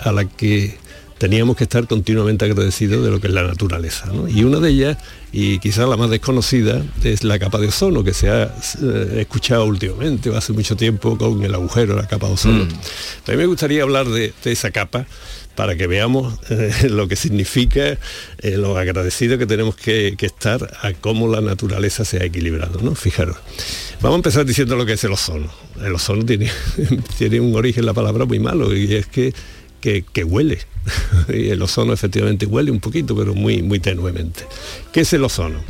a la que teníamos que estar continuamente agradecidos de lo que es la naturaleza. ¿no? Y una de ellas, y quizás la más desconocida, es la capa de ozono, que se ha eh, escuchado últimamente, o hace mucho tiempo, con el agujero, la capa de ozono. A mí me gustaría hablar de, de esa capa para que veamos eh, lo que significa, eh, lo agradecido que tenemos que, que estar a cómo la naturaleza se ha equilibrado. ¿no? Fijaros. Vamos a empezar diciendo lo que es el ozono. El ozono tiene, tiene un origen, la palabra, muy malo, y es que, que, que huele. y el ozono efectivamente huele un poquito, pero muy, muy tenuemente. ¿Qué es el ozono?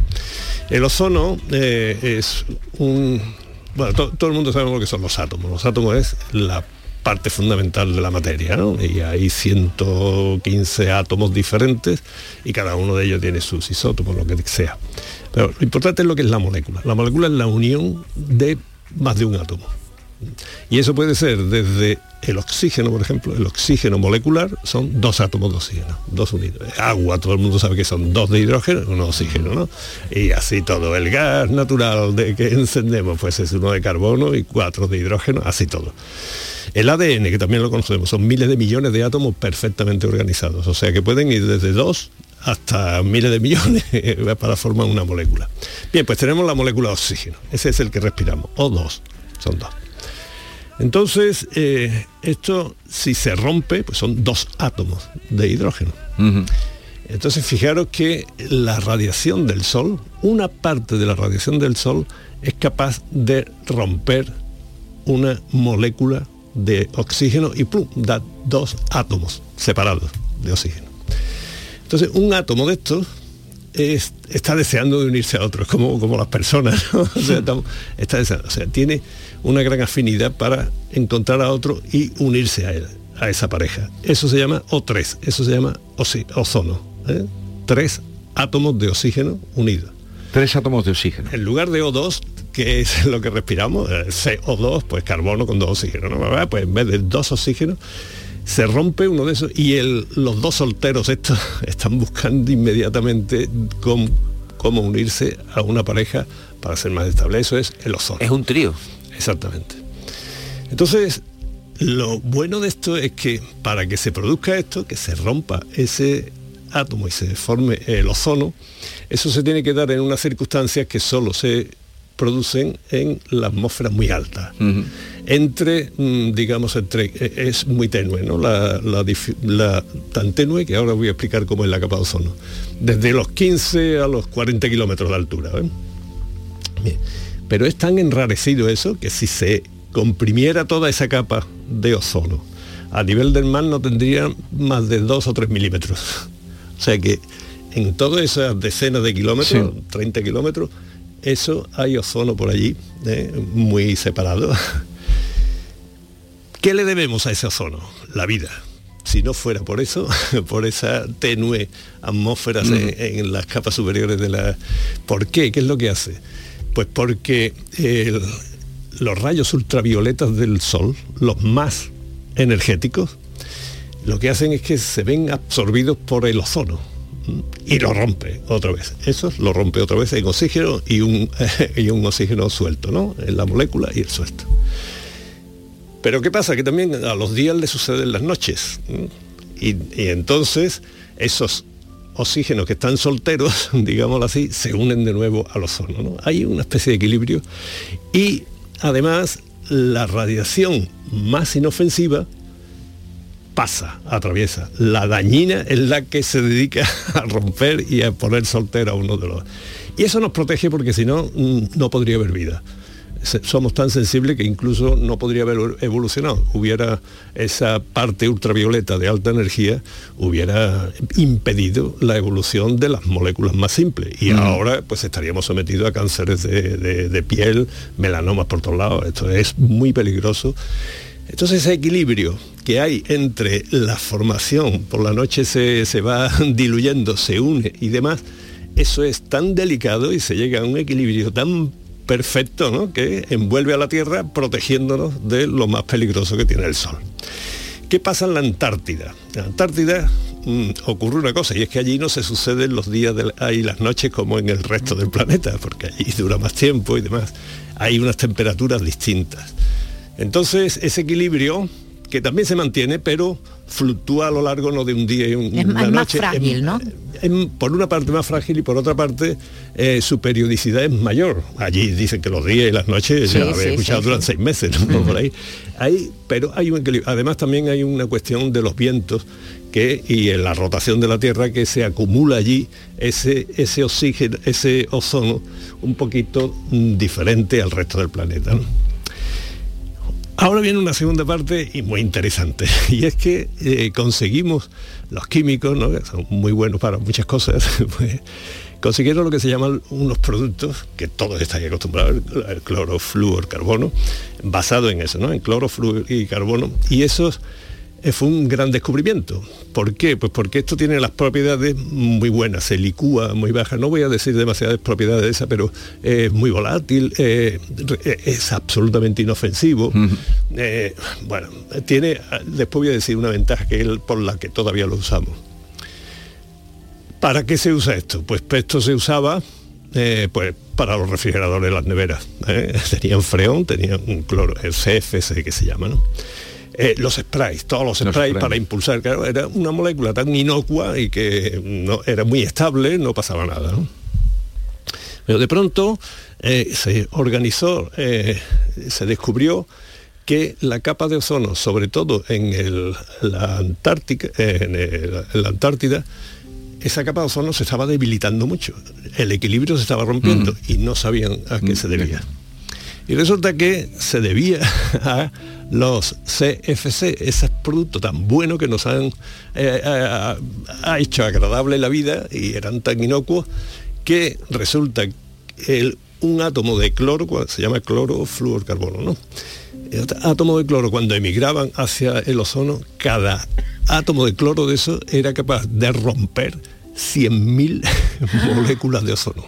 El ozono eh, es un... Bueno, to- todo el mundo sabe lo que son los átomos. Los átomos es la parte fundamental de la materia, ¿no? Y hay 115 átomos diferentes y cada uno de ellos tiene sus isótopos, lo que sea. Pero lo importante es lo que es la molécula. La molécula es la unión de más de un átomo. Y eso puede ser desde el oxígeno, por ejemplo, el oxígeno molecular son dos átomos de oxígeno, dos unidos. Agua, todo el mundo sabe que son dos de hidrógeno, uno de oxígeno, ¿no? Y así todo. El gas natural de que encendemos, pues es uno de carbono y cuatro de hidrógeno, así todo. El ADN, que también lo conocemos, son miles de millones de átomos perfectamente organizados, o sea que pueden ir desde dos hasta miles de millones para formar una molécula. Bien, pues tenemos la molécula de oxígeno, ese es el que respiramos, O2, son dos. Entonces, eh, esto si se rompe, pues son dos átomos de hidrógeno. Entonces, fijaros que la radiación del Sol, una parte de la radiación del Sol es capaz de romper una molécula de oxígeno y ¡plum! da dos átomos separados de oxígeno. Entonces, un átomo de estos es- está deseando de unirse a otro, es como, como las personas, ¿no? O sea, estamos- está deseando, o sea, tiene una gran afinidad para encontrar a otro y unirse a él, a esa pareja. Eso se llama O3, eso se llama ozono. ¿eh? Tres átomos de oxígeno unidos. Tres átomos de oxígeno. En lugar de O2, que es lo que respiramos, eh, CO2, pues carbono con dos oxígenos. Pues en vez de dos oxígenos, se rompe uno de esos y el- los dos solteros estos están buscando inmediatamente cómo, cómo unirse a una pareja para ser más estable. Eso es el ozono. Es un trío. Exactamente. Entonces, lo bueno de esto es que para que se produzca esto, que se rompa ese átomo y se forme el ozono, eso se tiene que dar en unas circunstancias que solo se producen en la atmósfera muy alta. Entre, mm, digamos, entre, eh, es muy tenue, ¿no? La, la tan tenue que ahora voy a explicar cómo es la capa de ozono. Desde los 15 a los 40 kilómetros de altura. ¿eh? Bien. Pero es tan enrarecido eso que si se comprimiera toda esa capa de ozono, a nivel del mar no tendría más de 2 o 3 milímetros. O sea que en todas esas decenas de kilómetros, 30 kilómetros, eso hay ozono por allí, eh, muy separado. ¿Qué le debemos a ese ozono? La vida. Si no fuera por eso, por esa tenue atmósfera Mm. en, en las capas superiores de la... ¿Por qué? ¿Qué es lo que hace? Pues porque el- los rayos ultravioletas del sol, los más energéticos, lo que hacen es que se ven absorbidos por el ozono. Y lo rompe otra vez. Eso lo rompe otra vez en oxígeno y un, y un oxígeno suelto, ¿no? En la molécula y el suelto. Pero ¿qué pasa? Que también a los días le suceden las noches. y entonces esos oxígenos que están solteros, digámoslo así, se unen de nuevo al ozono. ¿no? Hay una especie de equilibrio y además la radiación más inofensiva pasa, atraviesa. La dañina es la que se dedica a romper y a poner soltero a uno de los... Y eso nos protege porque si no, mm, no podría haber vida. Somos tan sensibles que incluso no podría haber evolucionado. Hubiera esa parte ultravioleta de alta energía, hubiera impedido la evolución de las moléculas más simples. Y Mm. ahora pues estaríamos sometidos a cánceres de, de- de piel, melanomas por todos lados. Esto es muy peligroso. Entonces ese equilibrio que hay entre la formación, por la noche se, se va diluyendo, se une y demás, eso es tan delicado y se llega a un equilibrio tan perfecto ¿no? que envuelve a la Tierra protegiéndonos de lo más peligroso que tiene el Sol. ¿Qué pasa en la Antártida? En la Antártida mm, ocurre una cosa y es que allí no se suceden los días y las noches como en el resto del planeta, porque allí dura más tiempo y demás. Hay unas temperaturas distintas. Entonces, ese equilibrio que también se mantiene, pero fluctúa a lo largo no de un día y un- Es, una más- más noche. frágil, En- ¿no? en- por una parte más frágil y por otra parte eh, su periodicidad es mayor. Allí dicen que los días y las noches, Sí, ya lo sí, escuchado sí, durante seis meses, ¿no? por ahí. Hay, pero hay un equilibrio. Además también hay una cuestión de los vientos que, y en la rotación de la Tierra que se acumula allí ese, ese oxígeno, ese ozono un poquito mm, diferente al resto del planeta. ¿no? Ahora viene una segunda parte y muy interesante, y es que eh, conseguimos los químicos, ¿no? que son muy buenos para muchas cosas, pues, consiguieron lo que se llaman unos productos que todos estáis acostumbrados, el, el clorofluorcarbono, basado en eso, ¿no? en clorofluor y carbono, y esos fue un gran descubrimiento. ¿Por qué? Pues porque esto tiene las propiedades muy buenas, se licúa muy baja. No voy a decir demasiadas propiedades de esa, pero eh, es muy volátil, eh, es absolutamente inofensivo. Eh, bueno, tiene, después voy a decir una ventaja que es por la que todavía lo usamos. ¿Para qué se usa esto? Pues esto se usaba eh, pues para los refrigeradores las neveras. ¿eh? Tenían freón, tenían un cloro, el CFC que se llama, ¿no? Eh, los sprays, todos los Los sprays para impulsar, claro, era una molécula tan inocua y que no, era muy estable, no pasaba nada. ¿no? Pero de pronto eh, se organizó, eh, se descubrió que la capa de ozono, sobre todo en el- la, Antártica, en, el- en la Antártida, esa capa de ozono se estaba debilitando mucho. El equilibrio se estaba rompiendo y no sabían a qué se debía. Y resulta que se debía a los CFC, ese producto tan bueno que nos han eh, ha, ha hecho agradable la vida y eran tan inocuos que resulta el- un átomo de cloro, se llama clorofluorcarbono, ¿no? El átomo de cloro cuando emigraban hacia el ozono, cada átomo de cloro de eso era capaz de romper 100.000 moléculas de ozono.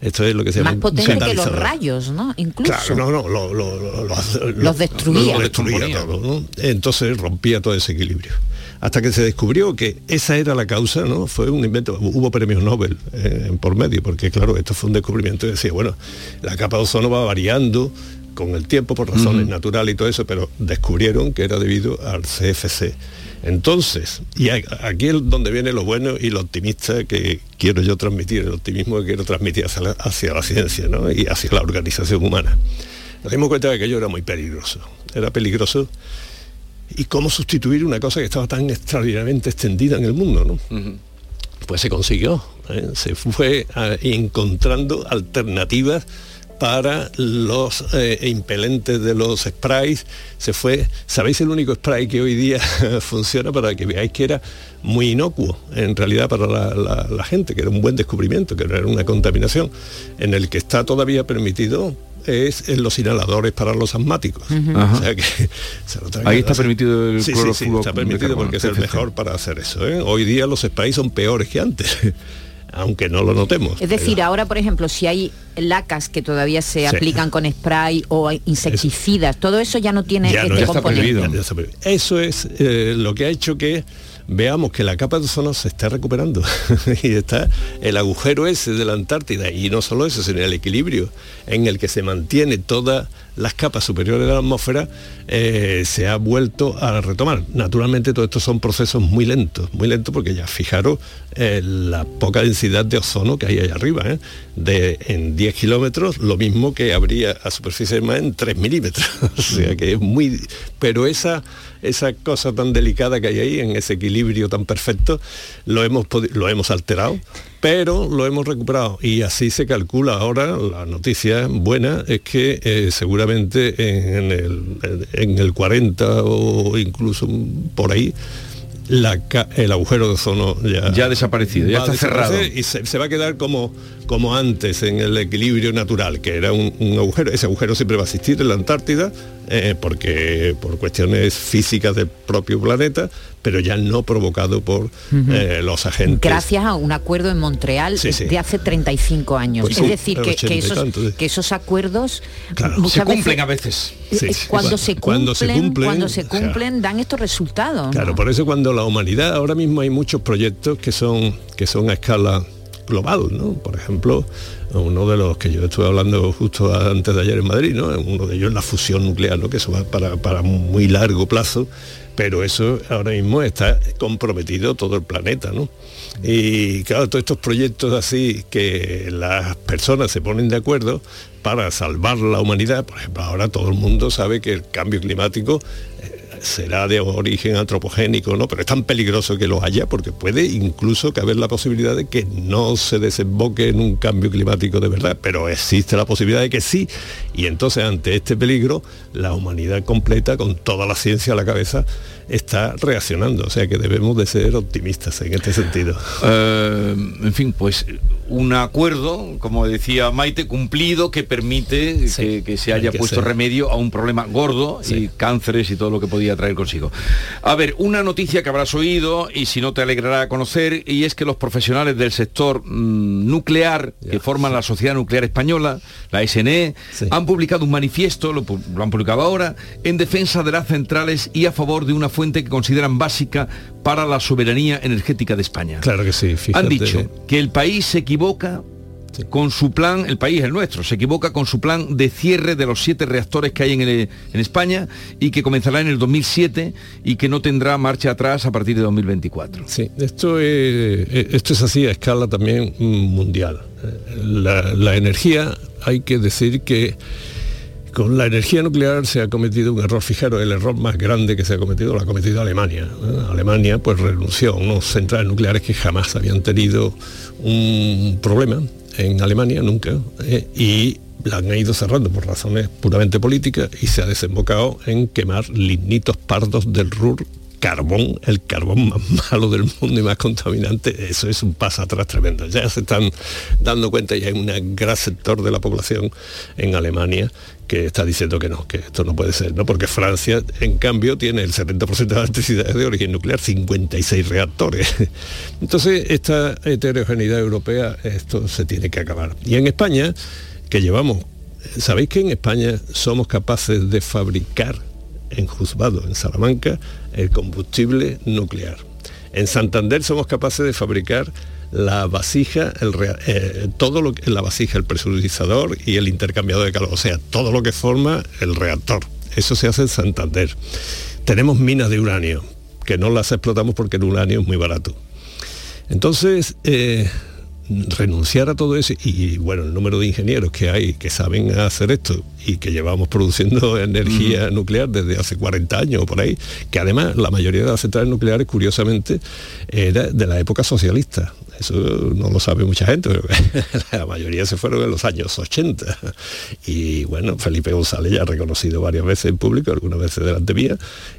Esto es lo que se llama Más potente que los rayos, ¿no? Incluso. Claro, no, no, lo- lo- lo- lo- lo- Los destruía. lo destruía todo, ¿no? Entonces rompía todo ese equilibrio. Hasta que se descubrió que esa era la causa, ¿no? Fue un invento, hubo premios Nobel eh, por medio, porque claro, esto fue un descubrimiento y decía, bueno, la capa de ozono va variando con el tiempo por razones Ujú. naturales y todo eso, pero descubrieron que era debido al CFC. Entonces, y aquí es donde viene lo bueno y lo optimista que quiero yo transmitir, el optimismo que quiero transmitir hacia la, hacia la ciencia ¿no? y hacia la organización humana. Nos dimos cuenta de que aquello era muy peligroso. Era peligroso. ¿Y cómo sustituir una cosa que estaba tan extraordinariamente extendida en el mundo? ¿no? Pues se consiguió. ¿eh? Se fue ah, encontrando alternativas para los eh, impelentes de los sprays. Se fue, ¿sabéis el único spray que hoy día funciona para que veáis que era muy inocuo en realidad para la, la- la gente, que era un buen descubrimiento, que no era una contaminación, en el que está todavía permitido es en los inhaladores para los asmáticos. O sea que se lo Ahí está permitido el sí, sí, está permitido porque es el mejor para hacer eso. ¿eh? Hoy día los sprays son peores que antes, aunque no lo notemos. Es decir, ahora, por ejemplo, si hay lacas que todavía se Sí. aplican con spray o insecticidas, todo eso ya no tiene Ya no, este ya componente. prohibido. Ya está prohibido. Eso es eh, lo que ha hecho que veamos que la capa de ozono se está recuperando y está el agujero ese de la Antártida y no solo eso, sino el equilibrio en el que se mantiene todas las capas superiores de la atmósfera eh, se ha vuelto a retomar. Naturalmente todo esto son procesos muy lentos, muy lentos porque ya fijaros eh, la poca densidad de ozono que hay allá arriba, ¿eh? de en 10 kilómetros lo mismo que habría a superficie del mar en 3 milímetros. o sea que es muy... Pero esa, esa cosa tan delicada que hay ahí, en ese equilibrio tan perfecto, lo hemos, lo hemos alterado, pero lo hemos recuperado. Y así se calcula ahora, la noticia buena es que eh, seguramente en el, en el 40 o incluso por ahí, la el agujero de ozono ya, Ya ha desaparecido, ya está cerrado. y se, se va a quedar como, como antes en el equilibrio natural, que era un, un agujero. Ese agujero siempre va a existir en la Antártida, eh, porque por cuestiones físicas del propio planeta, pero ya no provocado por eh, los agentes. Gracias a un acuerdo en Montreal Sí, sí. de hace 35 años. Pues es sí, decir, que, 80 que y esos, tanto, sí. que esos acuerdos Claro. Se cumplen veces- a veces. eh, Cuando, se cumplen, Cuando se cumplen, cuando se o sea, cumplen, dan estos resultados. Claro, por eso cuando la humanidad, ahora mismo hay muchos proyectos que son, que son a escala global, ¿no? Por ejemplo, uno de los que yo estuve hablando justo antes de ayer en Madrid, ¿no? Uno de ellos la fusión nuclear, ¿no? Que eso va para, para muy largo plazo, pero eso ahora mismo está comprometido todo el planeta, ¿no? Y claro, todos estos proyectos así que las personas se ponen de acuerdo para salvar la humanidad, por ejemplo, ahora todo el mundo sabe que el cambio climático eh, será de origen antropogénico, ¿no? Pero es tan peligroso que lo haya porque puede incluso caber la posibilidad de que no se desemboque en un cambio climático de verdad, pero existe la posibilidad de que sí. Y entonces ante este peligro, la humanidad completa, con toda la ciencia a la cabeza, está reaccionando. O sea que debemos de ser optimistas en este sentido. Eh, en fin, pues un acuerdo, como decía Maite, cumplido que permite que, que se haya que puesto ser. remedio a un problema gordo y cánceres y todo lo que podía traer consigo. A ver, una noticia que habrás oído y si no te alegrará conocer, y es que los profesionales del sector mm, nuclear que forman la Sociedad Nuclear Española, la SNE, han publicado un manifiesto, lo han publicado ahora, en defensa de las centrales y a favor de una fuente que consideran básica para la soberanía energética de España. Claro que sí, fíjate. Han dicho que el país se equivoca con su plan, el país el nuestro, se equivoca con su plan de cierre de los siete reactores que hay en, el- en España y que comenzará en el 2007 y que no tendrá marcha atrás a partir de 2024. Sí, esto es, eh, esto es así a escala también mundial. La, la energía, hay que decir que con la energía nuclear se ha cometido un error, fijaros, el error más grande que se ha cometido lo ha cometido Alemania. ¿eh? Alemania pues renunció a unos centrales nucleares que jamás habían tenido un problema en Alemania, nunca, ¿eh? y la han ido cerrando por razones puramente políticas y se ha desembocado en quemar lignitos pardos del Ruhr carbón, el carbón más malo del mundo y más contaminante, eso es un paso atrás tremendo. Ya se están dando cuenta, ya hay un gran sector de la población en Alemania que está diciendo que no, que esto no puede ser, ¿no? Porque Francia, en cambio, tiene el 70% de la electricidad de origen nuclear, 56 reactores. Entonces, esta heterogeneidad europea, esto se tiene que acabar. Y en España, que llevamos, ¿sabéis que en España somos capaces de fabricar en Juzgado, en Salamanca, el combustible nuclear. En Santander somos capaces de fabricar la vasija, el eh, todo lo que la vasija, el presurizador y el intercambiador de calor, o sea, todo lo que forma el reactor. Eso se hace en Santander. Tenemos minas de uranio, que no las explotamos porque el uranio es muy barato. Entonces, eh, renunciar a todo eso y bueno, el número de ingenieros que hay que saben hacer esto y que llevamos produciendo energía nuclear desde hace 40 años o por ahí, que además la mayoría de las centrales nucleares, curiosamente, era de la época socialista. Eso no lo sabe mucha gente, la mayoría se fueron en los años 80. Y bueno, Felipe González ya ha reconocido varias veces en público, algunas veces delante mía,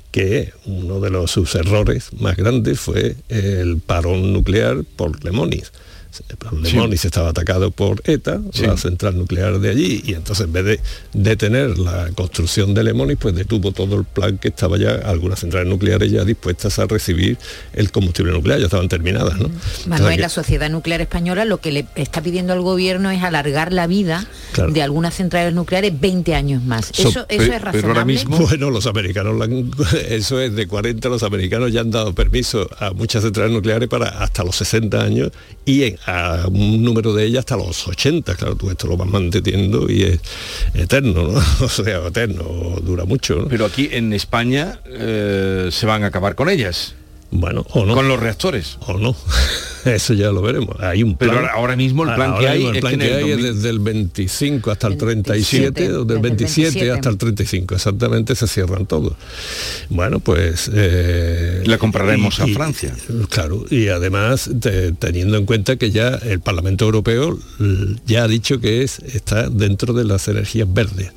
que uno de los, sus errores más grandes fue el parón nuclear por Lemonis. Lemonis estaba atacado por ETA, la central nuclear de allí, y entonces en vez de detener la construcción de Lemonis, pues detuvo todo el plan que estaba ya, algunas centrales nucleares ya dispuestas a recibir el combustible nuclear, ya estaban terminadas. ¿no? Manuel, la Sociedad Nuclear Española lo que le está pidiendo al gobierno es alargar la vida de algunas centrales nucleares 20 años más. Eso, eso es razonable. Bueno, los americanos, eso es de 40, los americanos ya han dado permiso a muchas centrales nucleares para hasta los 60 años y en, a un número de ellas hasta los 80, claro, tú esto lo vas manteniendo y es eterno, ¿no? O sea, eterno, dura mucho. Pero aquí en España eh, se van a acabar con ellas. Bueno, o no. Con los reactores. O no. Eso ya lo veremos. Hay un plan. Pero ahora mismo el plan que hay, el plan que hay es desde el 25 hasta el 37, o del 27, hasta el 35. Exactamente se cierran todos. Bueno, pues... Eh, La compraremos a Francia. claro, y además teniendo en cuenta que ya el Parlamento Europeo ya ha dicho que es, está dentro de las energías verdes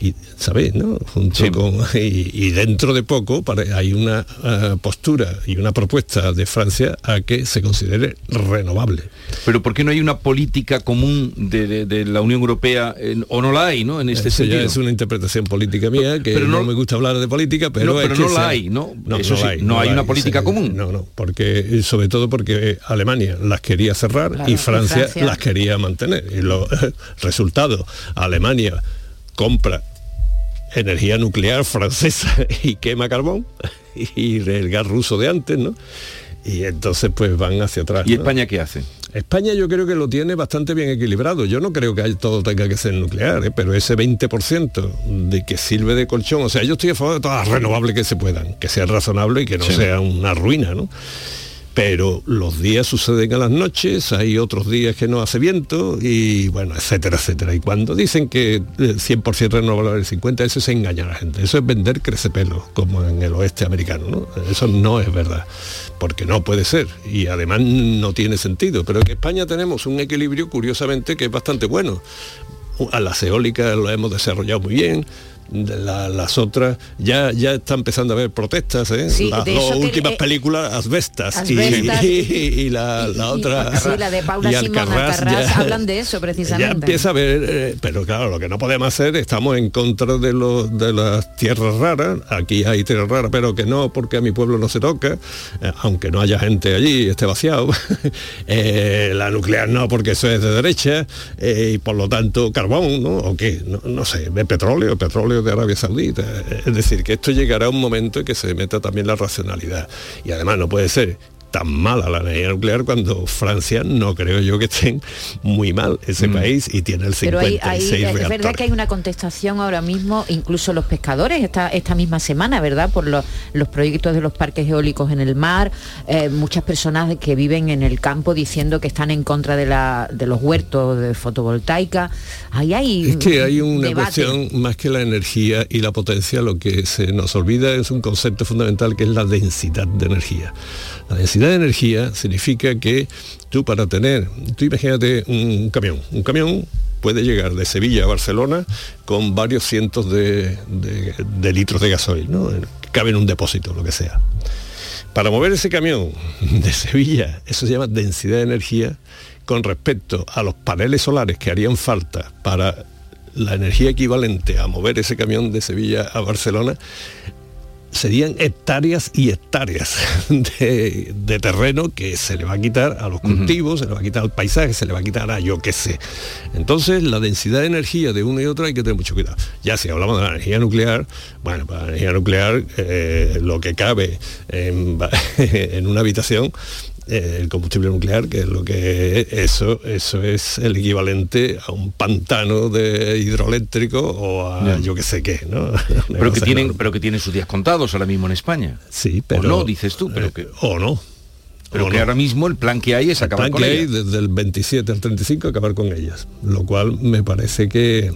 y sabéis no junto con y, dentro de poco hay una eh, postura y una propuesta de Francia a que se considere renovable. Pero por qué no hay una política común de, la Unión Europea o no la hay no en este sentido. es una interpretación política mía que no, me gusta hablar de política pero, no, no la hay no no, Eso hay, no, hay, una política común. No no porque sobre todo porque Alemania las quería cerrar y, Francia las quería mantener. Y los resultados Alemania compra energía nuclear francesa y quema carbón y el gas ruso de antes, ¿no? Y entonces pues van hacia atrás. ¿Y España qué hace? España yo creo que lo tiene bastante bien equilibrado. Yo no creo que todo tenga que ser nuclear, ¿eh? pero ese 20% de que sirve de colchón, o sea, yo estoy a favor de todas las renovables que se puedan, que sean razonables y que no sea una ruina, ¿no? Pero los días suceden a las noches, hay otros días que no hace viento y bueno, etcétera, etcétera. Y cuando dicen que 100% eh, renovable el 50, eso es engañar a la gente, eso es vender crecepelo, como en el oeste americano, ¿no? Eso no es verdad, porque no puede ser y además no tiene sentido, pero en España tenemos un equilibrio curiosamente que es bastante bueno. A las eólicas lo hemos desarrollado muy bien, las otras ya ya está empezando a haber protestas ¿eh? las dos últimas películas asbestas, y, la, otra sí, la de Paula Simón hablan de eso precisamente. ya empieza a ver eh, pero claro lo que no podemos hacer estamos en contra de los de las tierras raras aquí hay tierras raras pero que no porque a mi pueblo no se toca eh, aunque no haya gente allí esté vaciado la nuclear no porque eso es de derecha y por lo tanto carbón no o qué no, no sé de petróleo petróleo de Arabia Saudita. Es decir, que esto llegará a un momento en que se meta también la racionalidad. Y además no puede ser tan mala la energía nuclear cuando Francia no creo yo que estén muy mal ese mm. país y tiene el 56 Pero hay, es verdad que hay una contestación ahora mismo, incluso los pescadores esta, esta misma semana, ¿verdad? Por los, los proyectos de los parques eólicos en el mar, eh, muchas personas que viven en el campo diciendo que están en contra de, la, de los huertos de fotovoltaica. Ahí hay es que hay una cuestión más que la energía y la potencia, lo que se nos olvida es un concepto fundamental que es la densidad de energía. La densidad de energía significa que tú para tener, tú imagínate un camión, un camión puede llegar de Sevilla a Barcelona con varios cientos de, litros de gasoil, ¿no? cabe en un depósito, lo que sea. Para mover ese camión de Sevilla, eso se llama densidad de energía con respecto a los paneles solares que harían falta para la energía equivalente a mover ese camión de Sevilla a Barcelona, serían hectáreas y hectáreas de, terreno que se le va a quitar a los cultivos, se le va a quitar al paisaje, se le va a quitar a yo qué sé. Entonces la densidad de energía de uno y otro hay que tener mucho cuidado. Ya si hablamos de la energía nuclear, bueno, para la energía nuclear eh, lo que cabe en una habitación el combustible nuclear, que es lo que eso, eso es el equivalente a un pantano de hidroeléctrico o a yo que sé qué, ¿no? pero que tienen, pero que tienen sus días contados ahora mismo en España. Sí, pero. O no, dices tú, pero eh, que. O no Pero ¿O que no? ahora mismo el plan que hay es El acabar plan con que hay ellas. desde el 27 al 35 acabar con ellas, lo cual me parece que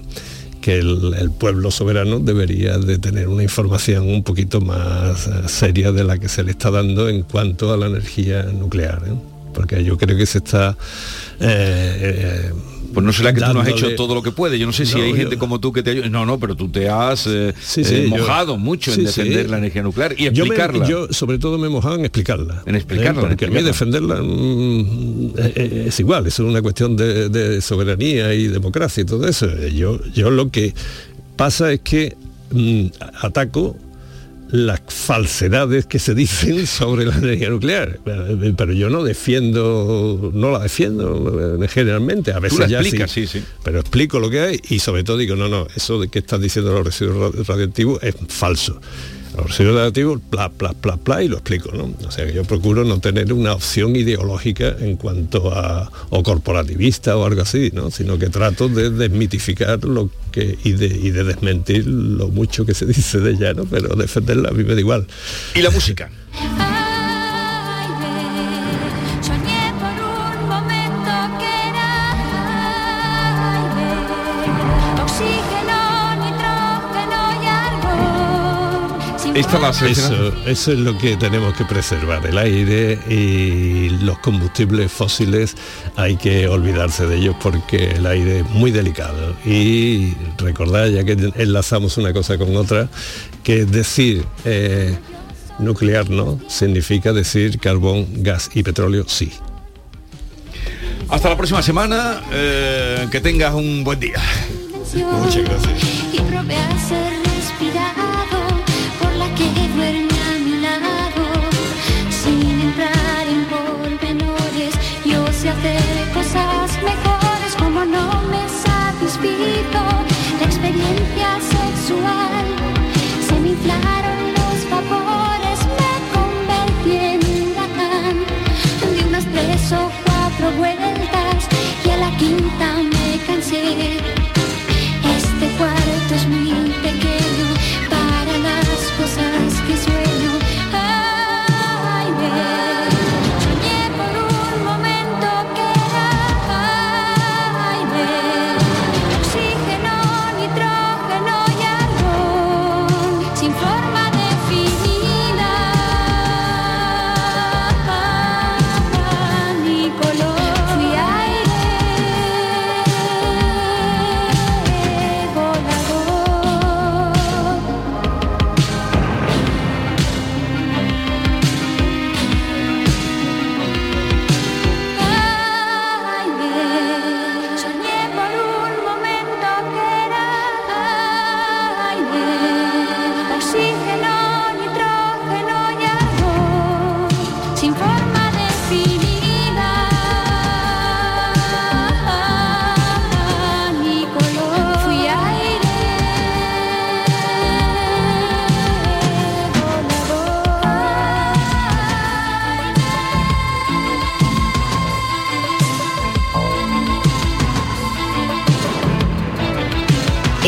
que el, pueblo soberano debería de tener una información un poquito más eh, seria de la que se le está dando en cuanto a la energía nuclear, ¿eh? Porque yo creo que se está eh, eh, Pues no será que tú no has hecho todo lo que puedes. Yo no sé si No, hay yo- gente como tú que te ayuda. No, no, pero tú te has eh, Sí, eh, sí, yo- mojado mucho en defender la energía nuclear y Yo, me- explicarla. yo, sobre todo me he mojado en explicarla. En explicarla, ¿eh? en Porque a mí defenderla mm, es igual, es una cuestión de, de soberanía y democracia y todo eso. Yo, yo lo que pasa es que mm, ataco las falsedades que se dicen sobre la energía nuclear. Eh, Pero yo no defiendo, no la defiendo eh, generalmente. A veces la ya explicas, sí, sí, sí. Pero explico lo que hay y sobre todo digo, no, no, eso de que estás diciendo los residuos ra- radioactivos es falso. Los residuos radioactivos, pla, pla, pla, pla, y lo explico, ¿no? O sea que yo procuro no tener una opción ideológica en cuanto a, o corporativista o algo así, ¿no? Sino que trato de desmitificar lo que, y de, y de desmentir lo mucho que se dice de ella, ¿no? Pero defenderla a mí me da igual. Y la música. Esta la selección. Eso, eso es lo que tenemos que preservar, el aire y los combustibles fósiles hay que olvidarse de ellos porque el aire es muy delicado. Y recordad, ya que enlazamos una cosa con otra, que decir eh, nuclear no significa decir carbón, gas y petróleo sí. Hasta la próxima semana. eh, que tengas un buen día. Muchas gracias. Yo